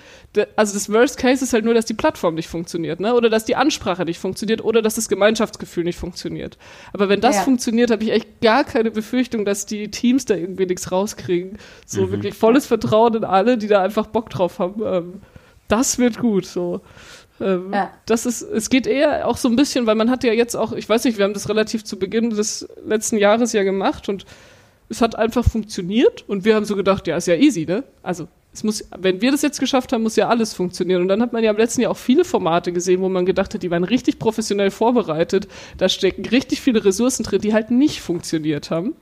[SPEAKER 4] Also das Worst Case ist halt nur, dass die Plattform nicht funktioniert, ne? Oder dass die Ansprache nicht funktioniert oder dass das Gemeinschaftsgefühl nicht funktioniert. Aber wenn das ja. funktioniert, habe ich echt gar keine Befürchtung, dass die Teams da irgendwie nichts rauskriegen. So mhm. wirklich volles Vertrauen in alle, die da einfach Bock drauf haben. Ähm, das wird gut, so. Ähm, ja. Das ist, es geht eher auch so ein bisschen, weil man hat ja jetzt auch, ich weiß nicht, wir haben das relativ zu Beginn des letzten Jahres ja gemacht und es hat einfach funktioniert und wir haben so gedacht, ja, ist ja easy, ne? Also es muss, wenn wir das jetzt geschafft haben, muss ja alles funktionieren. Und dann hat man ja im letzten Jahr auch viele Formate gesehen, wo man gedacht hat, die waren richtig professionell vorbereitet. Da stecken richtig viele Ressourcen drin, die halt nicht funktioniert haben.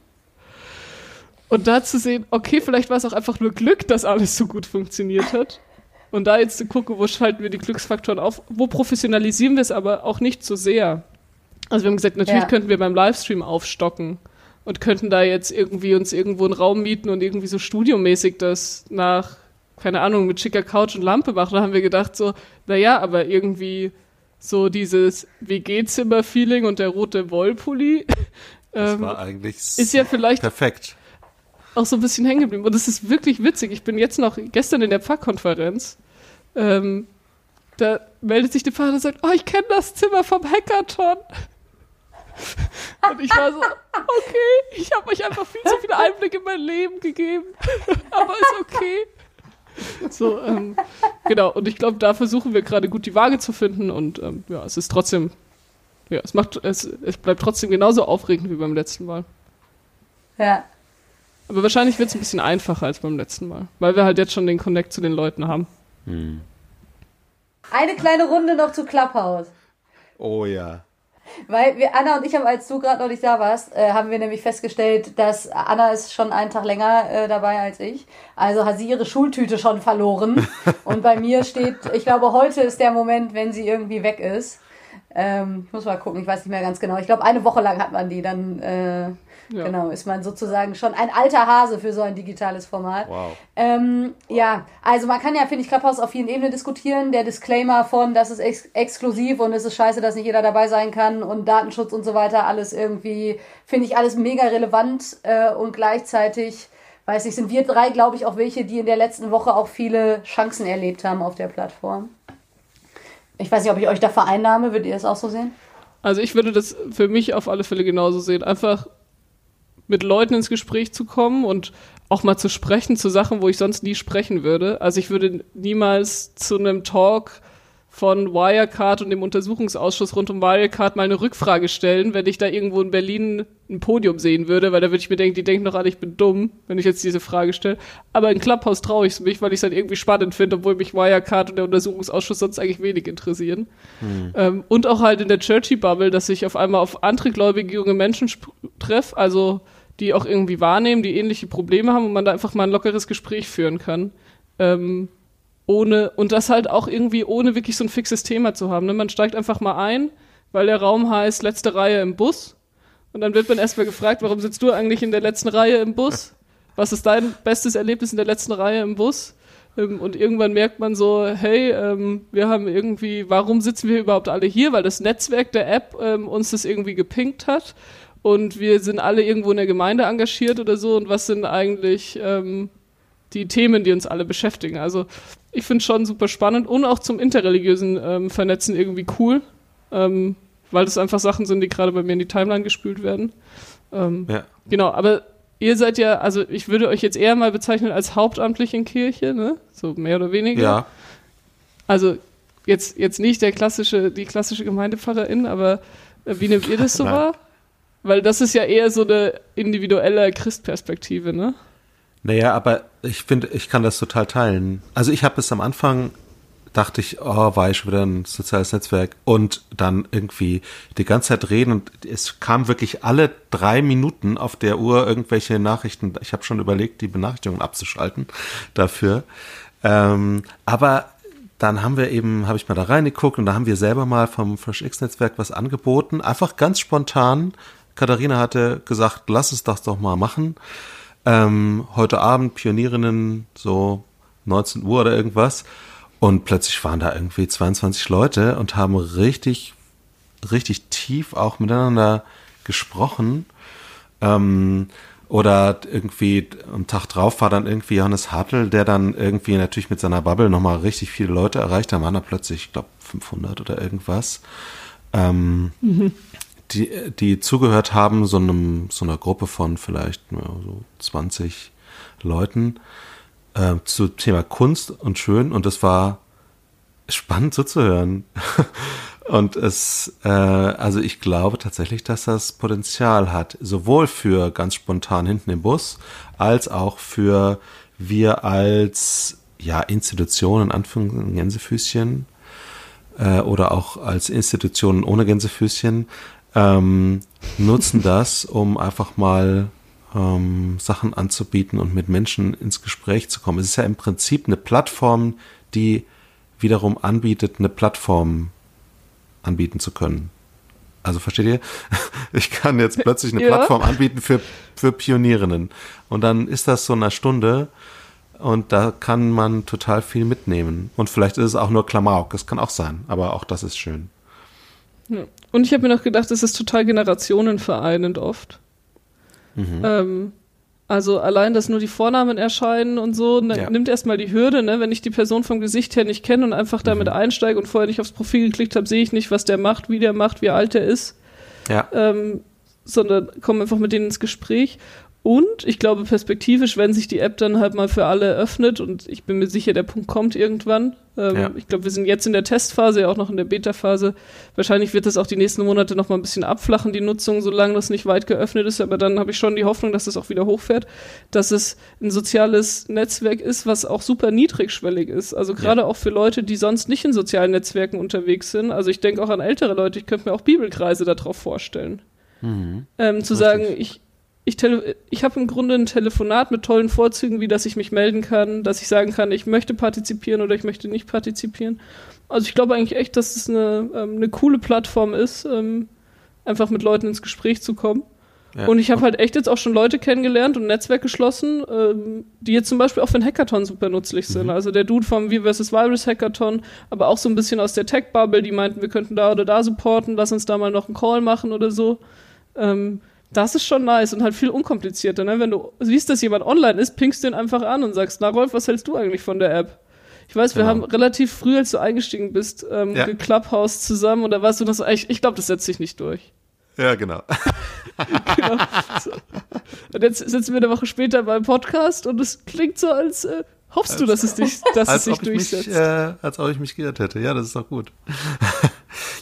[SPEAKER 4] Und da zu sehen, okay, vielleicht war es auch einfach nur Glück, dass alles so gut funktioniert hat. Und da jetzt zu gucken, wo schalten wir die Glücksfaktoren auf, wo professionalisieren wir es aber auch nicht so sehr. Also wir haben gesagt, natürlich ja. könnten wir beim Livestream aufstocken und könnten da jetzt irgendwie uns irgendwo einen Raum mieten und irgendwie so studiomäßig das nach, keine Ahnung, mit schicker Couch und Lampe machen. Da haben wir gedacht so, naja, aber irgendwie so dieses WG-Zimmer-Feeling und der rote Wollpulli.
[SPEAKER 2] Das ähm, war eigentlich
[SPEAKER 4] ist ja vielleicht
[SPEAKER 2] perfekt
[SPEAKER 4] auch so ein bisschen hängen geblieben. Und es ist wirklich witzig. Ich bin jetzt noch gestern in der Pfarrkonferenz. Ähm, da meldet sich der Pfarrer und sagt, oh, ich kenne das Zimmer vom Hackathon. Und ich war so, okay, ich habe euch einfach viel zu viele Einblicke in mein Leben gegeben. Aber ist okay. So, ähm, genau. Und ich glaube, da versuchen wir gerade gut die Waage zu finden. Und ähm, ja, es ist trotzdem, ja, es macht, es, es bleibt trotzdem genauso aufregend wie beim letzten Mal.
[SPEAKER 1] Ja.
[SPEAKER 4] Aber wahrscheinlich wird es ein bisschen einfacher als beim letzten Mal, weil wir halt jetzt schon den Connect zu den Leuten haben.
[SPEAKER 2] Hm.
[SPEAKER 1] Eine kleine Runde noch zu Clubhouse.
[SPEAKER 2] Oh ja.
[SPEAKER 1] Weil wir, Anna und ich haben, als du gerade noch nicht da warst, äh, haben wir nämlich festgestellt, dass Anna ist schon einen Tag länger äh, dabei als ich. Also hat sie ihre Schultüte schon verloren. und bei mir steht, ich glaube, heute ist der Moment, wenn sie irgendwie weg ist. Ähm, ich muss mal gucken, ich weiß nicht mehr ganz genau. Ich glaube, eine Woche lang hat man die dann. Äh, ja. Genau, ist man sozusagen schon ein alter Hase für so ein digitales Format. Wow. Ähm, ja, also man kann ja, finde ich, Clubhouse auf vielen Ebenen diskutieren. Der Disclaimer von, das ist ex exklusiv und es ist scheiße, dass nicht jeder dabei sein kann und Datenschutz und so weiter, alles irgendwie, finde ich alles mega relevant äh, und gleichzeitig, weiß ich, sind wir drei, glaube ich, auch welche, die in der letzten Woche auch viele Chancen erlebt haben auf der Plattform. Ich weiß nicht, ob ich euch da vereinnahme, würdet ihr das auch so sehen?
[SPEAKER 4] Also ich würde das für mich auf alle Fälle genauso sehen. Einfach mit Leuten ins Gespräch zu kommen und auch mal zu sprechen zu Sachen, wo ich sonst nie sprechen würde. Also ich würde niemals zu einem Talk von Wirecard und dem Untersuchungsausschuss rund um Wirecard mal eine Rückfrage stellen, wenn ich da irgendwo in Berlin ein Podium sehen würde, weil da würde ich mir denken, die denken doch alle, ich bin dumm, wenn ich jetzt diese Frage stelle. Aber in Clubhouse traue ich es mich, weil ich es dann irgendwie spannend finde, obwohl mich Wirecard und der Untersuchungsausschuss sonst eigentlich wenig interessieren. Hm. Ähm, und auch halt in der Churchy-Bubble, dass ich auf einmal auf andere gläubige junge Menschen treffe, also die auch irgendwie wahrnehmen, die ähnliche Probleme haben und man da einfach mal ein lockeres Gespräch führen kann. Ähm, ohne, und das halt auch irgendwie ohne wirklich so ein fixes Thema zu haben. Ne? Man steigt einfach mal ein, weil der Raum heißt letzte Reihe im Bus. Und dann wird man erstmal gefragt, warum sitzt du eigentlich in der letzten Reihe im Bus? Was ist dein bestes Erlebnis in der letzten Reihe im Bus? Ähm, und irgendwann merkt man so, hey, ähm, wir haben irgendwie, warum sitzen wir überhaupt alle hier? Weil das Netzwerk der App ähm, uns das irgendwie gepinkt hat und wir sind alle irgendwo in der Gemeinde engagiert oder so und was sind eigentlich ähm, die Themen, die uns alle beschäftigen. Also ich finde es schon super spannend und auch zum interreligiösen ähm, Vernetzen irgendwie cool, ähm, weil das einfach Sachen sind, die gerade bei mir in die Timeline gespült werden. Ähm, ja. Genau, aber ihr seid ja, also ich würde euch jetzt eher mal bezeichnen als hauptamtlich in Kirche, ne? So mehr oder weniger. Ja. Also jetzt, jetzt nicht der klassische, die klassische Gemeindepfarrerin, aber äh, wie nehmt ihr das so wahr? Weil das ist ja eher so eine individuelle Christperspektive, ne?
[SPEAKER 2] Naja, aber ich finde, ich kann das total teilen. Also ich habe es am Anfang, dachte ich, oh, war ich schon wieder ein soziales Netzwerk und dann irgendwie die ganze Zeit reden und es kam wirklich alle drei Minuten auf der Uhr irgendwelche Nachrichten. Ich habe schon überlegt, die Benachrichtigungen abzuschalten dafür. Ähm, aber dann haben wir eben, habe ich mal da reingeguckt und da haben wir selber mal vom FreshX-Netzwerk was angeboten, einfach ganz spontan Katharina hatte gesagt, lass es das doch mal machen. Ähm, heute Abend Pionierinnen, so 19 Uhr oder irgendwas. Und plötzlich waren da irgendwie 22 Leute und haben richtig, richtig tief auch miteinander gesprochen. Ähm, oder irgendwie am Tag drauf war dann irgendwie Johannes Hartl, der dann irgendwie natürlich mit seiner Bubble nochmal richtig viele Leute erreicht. Da waren da plötzlich, ich glaube, 500 oder irgendwas. Ähm, mhm die, die zugehört haben, so, einem, so einer Gruppe von vielleicht ja, so 20 Leuten äh, zu Thema Kunst und Schön und es war spannend zuzuhören. und es, äh, also ich glaube tatsächlich, dass das Potenzial hat, sowohl für ganz spontan hinten im Bus, als auch für wir als ja, Institutionen, in Anführungszeichen Gänsefüßchen, äh, oder auch als Institutionen ohne Gänsefüßchen, ähm, nutzen das, um einfach mal ähm, Sachen anzubieten und mit Menschen ins Gespräch zu kommen. Es ist ja im Prinzip eine Plattform, die wiederum anbietet, eine Plattform anbieten zu können. Also versteht ihr? Ich kann jetzt plötzlich eine ja. Plattform anbieten für, für Pionierinnen. Und dann ist das so eine Stunde und da kann man total viel mitnehmen. Und vielleicht ist es auch nur Klamauk, das kann auch sein, aber auch das ist schön.
[SPEAKER 4] Ja. Und ich habe mir noch gedacht, es ist total generationenvereinend oft. Mhm. Ähm, also allein, dass nur die Vornamen erscheinen und so, ne, ja. nimmt erstmal die Hürde, ne? Wenn ich die Person vom Gesicht her nicht kenne und einfach damit mhm. einsteige und vorher nicht aufs Profil geklickt habe, sehe ich nicht, was der macht, wie der macht, wie alt er ist.
[SPEAKER 2] ja.
[SPEAKER 4] ähm, sondern kommen einfach mit denen ins Gespräch. Und ich glaube, perspektivisch, wenn sich die App dann halt mal für alle öffnet, und ich bin mir sicher, der Punkt kommt irgendwann. Ähm, ja. Ich glaube, wir sind jetzt in der Testphase, ja auch noch in der Beta-Phase. Wahrscheinlich wird das auch die nächsten Monate noch mal ein bisschen abflachen, die Nutzung, solange das nicht weit geöffnet ist. Aber dann habe ich schon die Hoffnung, dass das auch wieder hochfährt, dass es ein soziales Netzwerk ist, was auch super niedrigschwellig ist. Also gerade ja. auch für Leute, die sonst nicht in sozialen Netzwerken unterwegs sind. Also ich denke auch an ältere Leute, ich könnte mir auch Bibelkreise darauf vorstellen. Mhm. Ähm, zu Richtig. sagen, ich, ich, ich habe im Grunde ein Telefonat mit tollen Vorzügen, wie dass ich mich melden kann, dass ich sagen kann, ich möchte partizipieren oder ich möchte nicht partizipieren. Also ich glaube eigentlich echt, dass es eine, ähm, eine coole Plattform ist, ähm, einfach mit Leuten ins Gespräch zu kommen. Ja. Und ich habe halt echt jetzt auch schon Leute kennengelernt und ein Netzwerk geschlossen, ähm, die jetzt zum Beispiel auch für ein Hackathon super nützlich sind. Mhm. Also der Dude vom V vs. Virus Hackathon, aber auch so ein bisschen aus der Tech-Bubble, die meinten, wir könnten da oder da supporten, lass uns da mal noch einen Call machen oder so. Ähm, das ist schon nice und halt viel unkomplizierter. Ne? Wenn du siehst, dass jemand online ist, pingst den einfach an und sagst, na Rolf, was hältst du eigentlich von der App? Ich weiß, wir genau. haben relativ früh, als du eingestiegen bist, ähm, ja. Clubhouse zusammen und da warst du noch so, ich, ich glaube, das setzt sich nicht durch.
[SPEAKER 2] Ja, genau.
[SPEAKER 4] genau. So. Und jetzt sitzen wir eine Woche später beim Podcast und es klingt so, als äh, hoffst als, du, dass es dich, dass es sich durchsetzt.
[SPEAKER 2] Mich, äh, als ob ich mich geirrt hätte. Ja, das ist doch gut.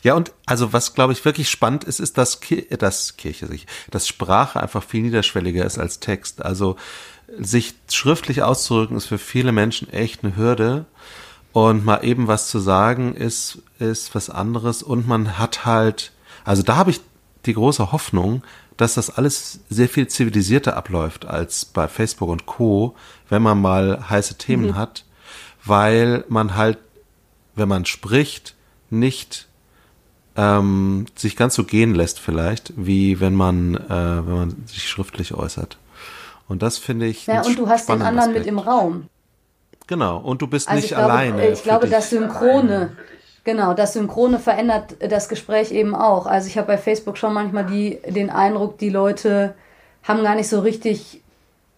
[SPEAKER 2] Ja, und also was, glaube ich, wirklich spannend ist, ist, dass, Ki dass Kirche sich, dass Sprache einfach viel niederschwelliger ist als Text. Also sich schriftlich auszudrücken ist für viele Menschen echt eine Hürde. Und mal eben was zu sagen ist, ist was anderes. Und man hat halt, also da habe ich die große Hoffnung, dass das alles sehr viel zivilisierter abläuft als bei Facebook und Co., wenn man mal heiße Themen mhm. hat, weil man halt, wenn man spricht, nicht ähm, sich ganz so gehen lässt vielleicht, wie wenn man, äh, wenn man sich schriftlich äußert. Und das finde ich.
[SPEAKER 1] Ja, und du hast den anderen Aspekt. mit im Raum.
[SPEAKER 2] Genau, und du bist also nicht ich glaube, alleine.
[SPEAKER 1] Ich glaube, das Synchrone, genau, das Synchrone verändert das Gespräch eben auch. Also ich habe bei Facebook schon manchmal die, den Eindruck, die Leute haben gar nicht so richtig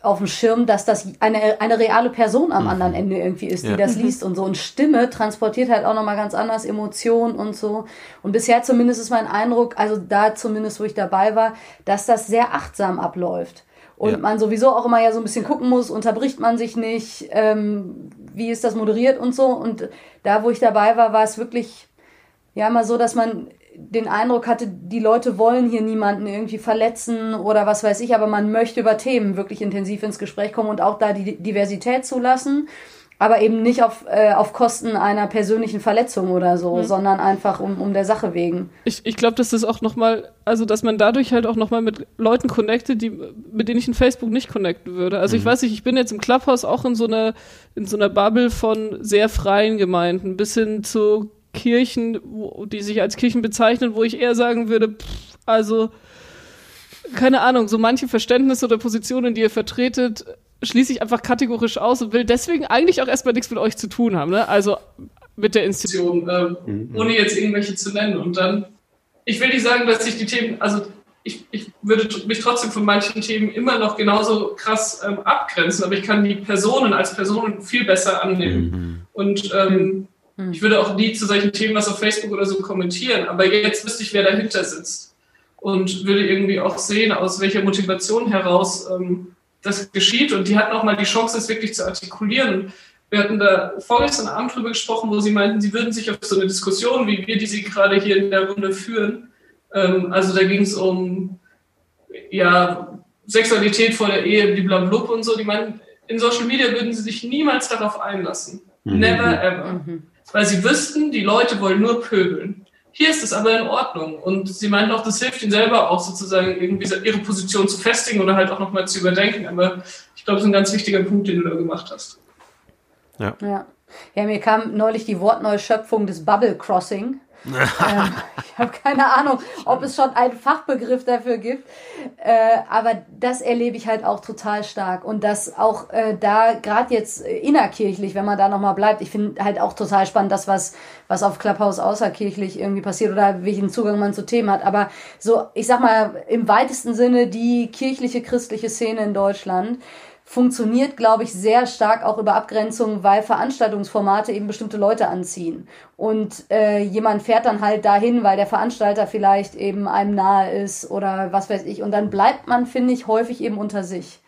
[SPEAKER 1] auf dem Schirm, dass das eine, eine reale Person am mhm. anderen Ende irgendwie ist, die ja. das mhm. liest und so. Und Stimme transportiert halt auch nochmal ganz anders Emotionen und so. Und bisher zumindest ist mein Eindruck, also da zumindest, wo ich dabei war, dass das sehr achtsam abläuft. Und ja. man sowieso auch immer ja so ein bisschen gucken muss, unterbricht man sich nicht, ähm, wie ist das moderiert und so. Und da, wo ich dabei war, war es wirklich ja immer so, dass man den Eindruck hatte, die Leute wollen hier niemanden irgendwie verletzen oder was weiß ich, aber man möchte über Themen wirklich intensiv ins Gespräch kommen und auch da die Diversität zulassen, aber eben nicht auf, äh, auf Kosten einer persönlichen Verletzung oder so, mhm. sondern einfach um, um der Sache wegen.
[SPEAKER 4] Ich, ich glaube, dass das auch nochmal, also dass man dadurch halt auch nochmal mit Leuten connectet, die, mit denen ich in Facebook nicht connecten würde. Also mhm. ich weiß nicht, ich bin jetzt im Clubhouse auch in so einer, in so einer Bubble von sehr freien Gemeinden bis hin zu Kirchen, wo, die sich als Kirchen bezeichnen, wo ich eher sagen würde, pff, also keine Ahnung, so manche Verständnisse oder Positionen, die ihr vertretet, schließe ich einfach kategorisch aus und will deswegen eigentlich auch erstmal nichts mit euch zu tun haben, ne? Also mit der Institution, äh, mhm. ohne jetzt irgendwelche zu nennen. Und dann, ich will nicht sagen, dass sich die Themen, also ich, ich würde mich trotzdem von manchen Themen immer noch genauso krass ähm, abgrenzen, aber ich kann die Personen als Personen viel besser annehmen. Mhm. Und ähm, hm. Ich würde auch nie zu solchen Themen was auf Facebook oder so kommentieren, aber jetzt wüsste ich, wer dahinter sitzt und würde irgendwie auch sehen, aus welcher Motivation heraus ähm, das geschieht. Und die hatten auch mal die Chance, das wirklich zu artikulieren. Wir hatten da vorgestern Abend drüber gesprochen, wo sie meinten, sie würden sich auf so eine Diskussion, wie wir die sie gerade hier in der Runde führen, ähm, also da ging es um ja, Sexualität vor der Ehe, blablabla und so, die meinten, in Social Media würden sie sich niemals darauf einlassen. Mhm. Never ever. Mhm weil sie wüssten, die Leute wollen nur pöbeln. Hier ist es aber in Ordnung. Und sie meinten auch, das hilft ihnen selber auch sozusagen irgendwie ihre Position zu festigen oder halt auch nochmal zu überdenken. Aber ich glaube, das ist ein ganz wichtiger Punkt, den du da gemacht hast.
[SPEAKER 1] Ja. ja. Ja, mir kam neulich die Wortneuschöpfung des Bubble Crossing ähm, ich habe keine Ahnung, ob es schon einen Fachbegriff dafür gibt. Äh, aber das erlebe ich halt auch total stark. Und das auch äh, da, gerade jetzt innerkirchlich, wenn man da nochmal bleibt, ich finde halt auch total spannend, das, was, was auf Clubhouse außerkirchlich irgendwie passiert oder welchen Zugang man zu Themen hat. Aber so, ich sag mal, im weitesten Sinne die kirchliche, christliche Szene in Deutschland funktioniert, glaube ich, sehr stark auch über Abgrenzung, weil Veranstaltungsformate eben bestimmte Leute anziehen. Und äh, jemand fährt dann halt dahin, weil der Veranstalter vielleicht eben einem nahe ist oder was weiß ich. Und dann bleibt man, finde ich, häufig eben unter sich.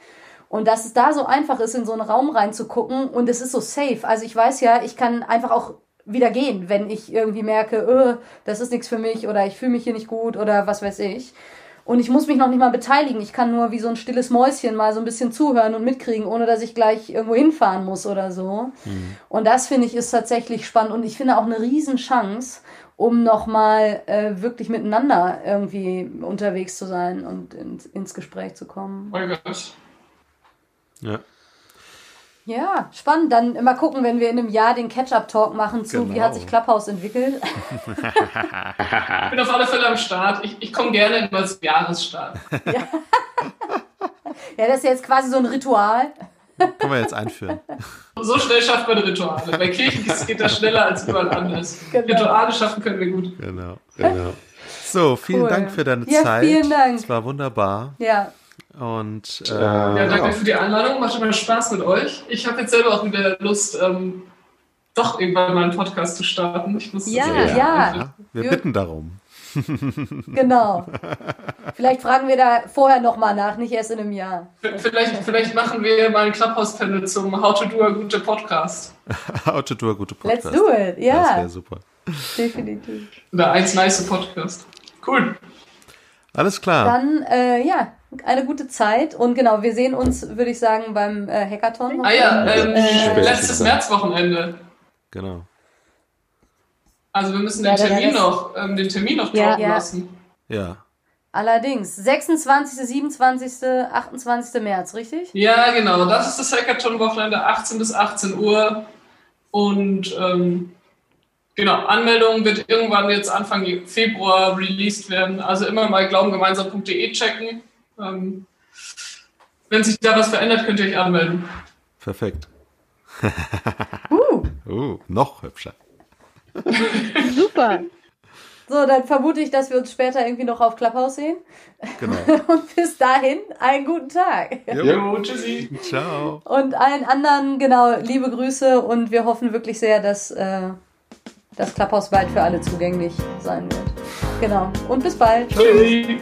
[SPEAKER 1] Und dass es da so einfach ist, in so einen Raum reinzugucken und es ist so safe. Also ich weiß ja, ich kann einfach auch wieder gehen, wenn ich irgendwie merke, öh, das ist nichts für mich oder ich fühle mich hier nicht gut oder was weiß ich. Und ich muss mich noch nicht mal beteiligen. Ich kann nur wie so ein stilles Mäuschen mal so ein bisschen zuhören und mitkriegen, ohne dass ich gleich irgendwo hinfahren muss oder so. Mhm. Und das finde ich ist tatsächlich spannend und ich finde auch eine Riesenchance, um nochmal äh, wirklich miteinander irgendwie unterwegs zu sein und ins, ins Gespräch zu kommen. Oh Gott.
[SPEAKER 2] Ja.
[SPEAKER 1] Ja, spannend. Dann mal gucken, wenn wir in einem Jahr den Catch-up-Talk machen zu, genau. wie hat sich Clubhouse entwickelt.
[SPEAKER 4] ich bin auf alle Fälle am Start. Ich, ich komme gerne immer zum Jahresstart.
[SPEAKER 1] Ja. ja, das ist jetzt quasi so ein Ritual.
[SPEAKER 2] Können wir jetzt einführen.
[SPEAKER 4] So schnell schafft man Rituale. Bei Kirchen geht das schneller als überall anders. Genau. Rituale schaffen können wir gut.
[SPEAKER 2] Genau, genau. So, vielen cool. Dank für deine ja, Zeit.
[SPEAKER 1] Vielen Dank.
[SPEAKER 2] Es war wunderbar.
[SPEAKER 1] Ja.
[SPEAKER 2] Und
[SPEAKER 4] äh, ja, danke für die Einladung. Macht immer Spaß mit euch. Ich habe jetzt selber auch wieder Lust, ähm, doch irgendwann mal einen Podcast zu starten. Ich
[SPEAKER 1] muss ja, ja. ja.
[SPEAKER 2] Wir bitten darum.
[SPEAKER 1] genau. Vielleicht fragen wir da vorher nochmal nach, nicht erst in einem Jahr.
[SPEAKER 4] Vielleicht, vielleicht machen wir mal ein Clubhouse-Panel zum How to do a gute Podcast.
[SPEAKER 2] How to do a gute Podcast.
[SPEAKER 1] Let's do it, ja.
[SPEAKER 2] Das wäre super.
[SPEAKER 1] Definitiv.
[SPEAKER 4] Oder eins nice Podcast. Cool.
[SPEAKER 2] Alles klar.
[SPEAKER 1] Dann, äh, ja, eine gute Zeit. Und genau, wir sehen uns, würde ich sagen, beim äh, Hackathon.
[SPEAKER 4] Ah ja, ähm, äh, letztes Märzwochenende.
[SPEAKER 2] Genau.
[SPEAKER 4] Also wir müssen den ja, Termin noch, ähm, den Termin noch droppen ja. lassen.
[SPEAKER 2] Ja.
[SPEAKER 1] Allerdings, 26., 27., 28. März, richtig?
[SPEAKER 4] Ja, genau. Das ist das Hackathon-Wochenende, 18 bis 18 Uhr. Und ähm, Genau, Anmeldung wird irgendwann jetzt Anfang Februar released werden. Also immer mal glaubengemeinsam.de checken. Ähm, wenn sich da was verändert, könnt ihr euch anmelden.
[SPEAKER 2] Perfekt.
[SPEAKER 1] uh.
[SPEAKER 2] uh, noch hübscher.
[SPEAKER 1] Super. So, dann vermute ich, dass wir uns später irgendwie noch auf Clubhouse sehen.
[SPEAKER 2] Genau.
[SPEAKER 1] Und bis dahin einen guten Tag.
[SPEAKER 4] Jo, jo tschüssi.
[SPEAKER 2] Ciao.
[SPEAKER 1] Und allen anderen, genau, liebe Grüße und wir hoffen wirklich sehr, dass äh, das Clubhouse bald für alle zugänglich sein wird. Genau. Und bis bald.
[SPEAKER 4] Tschüssi.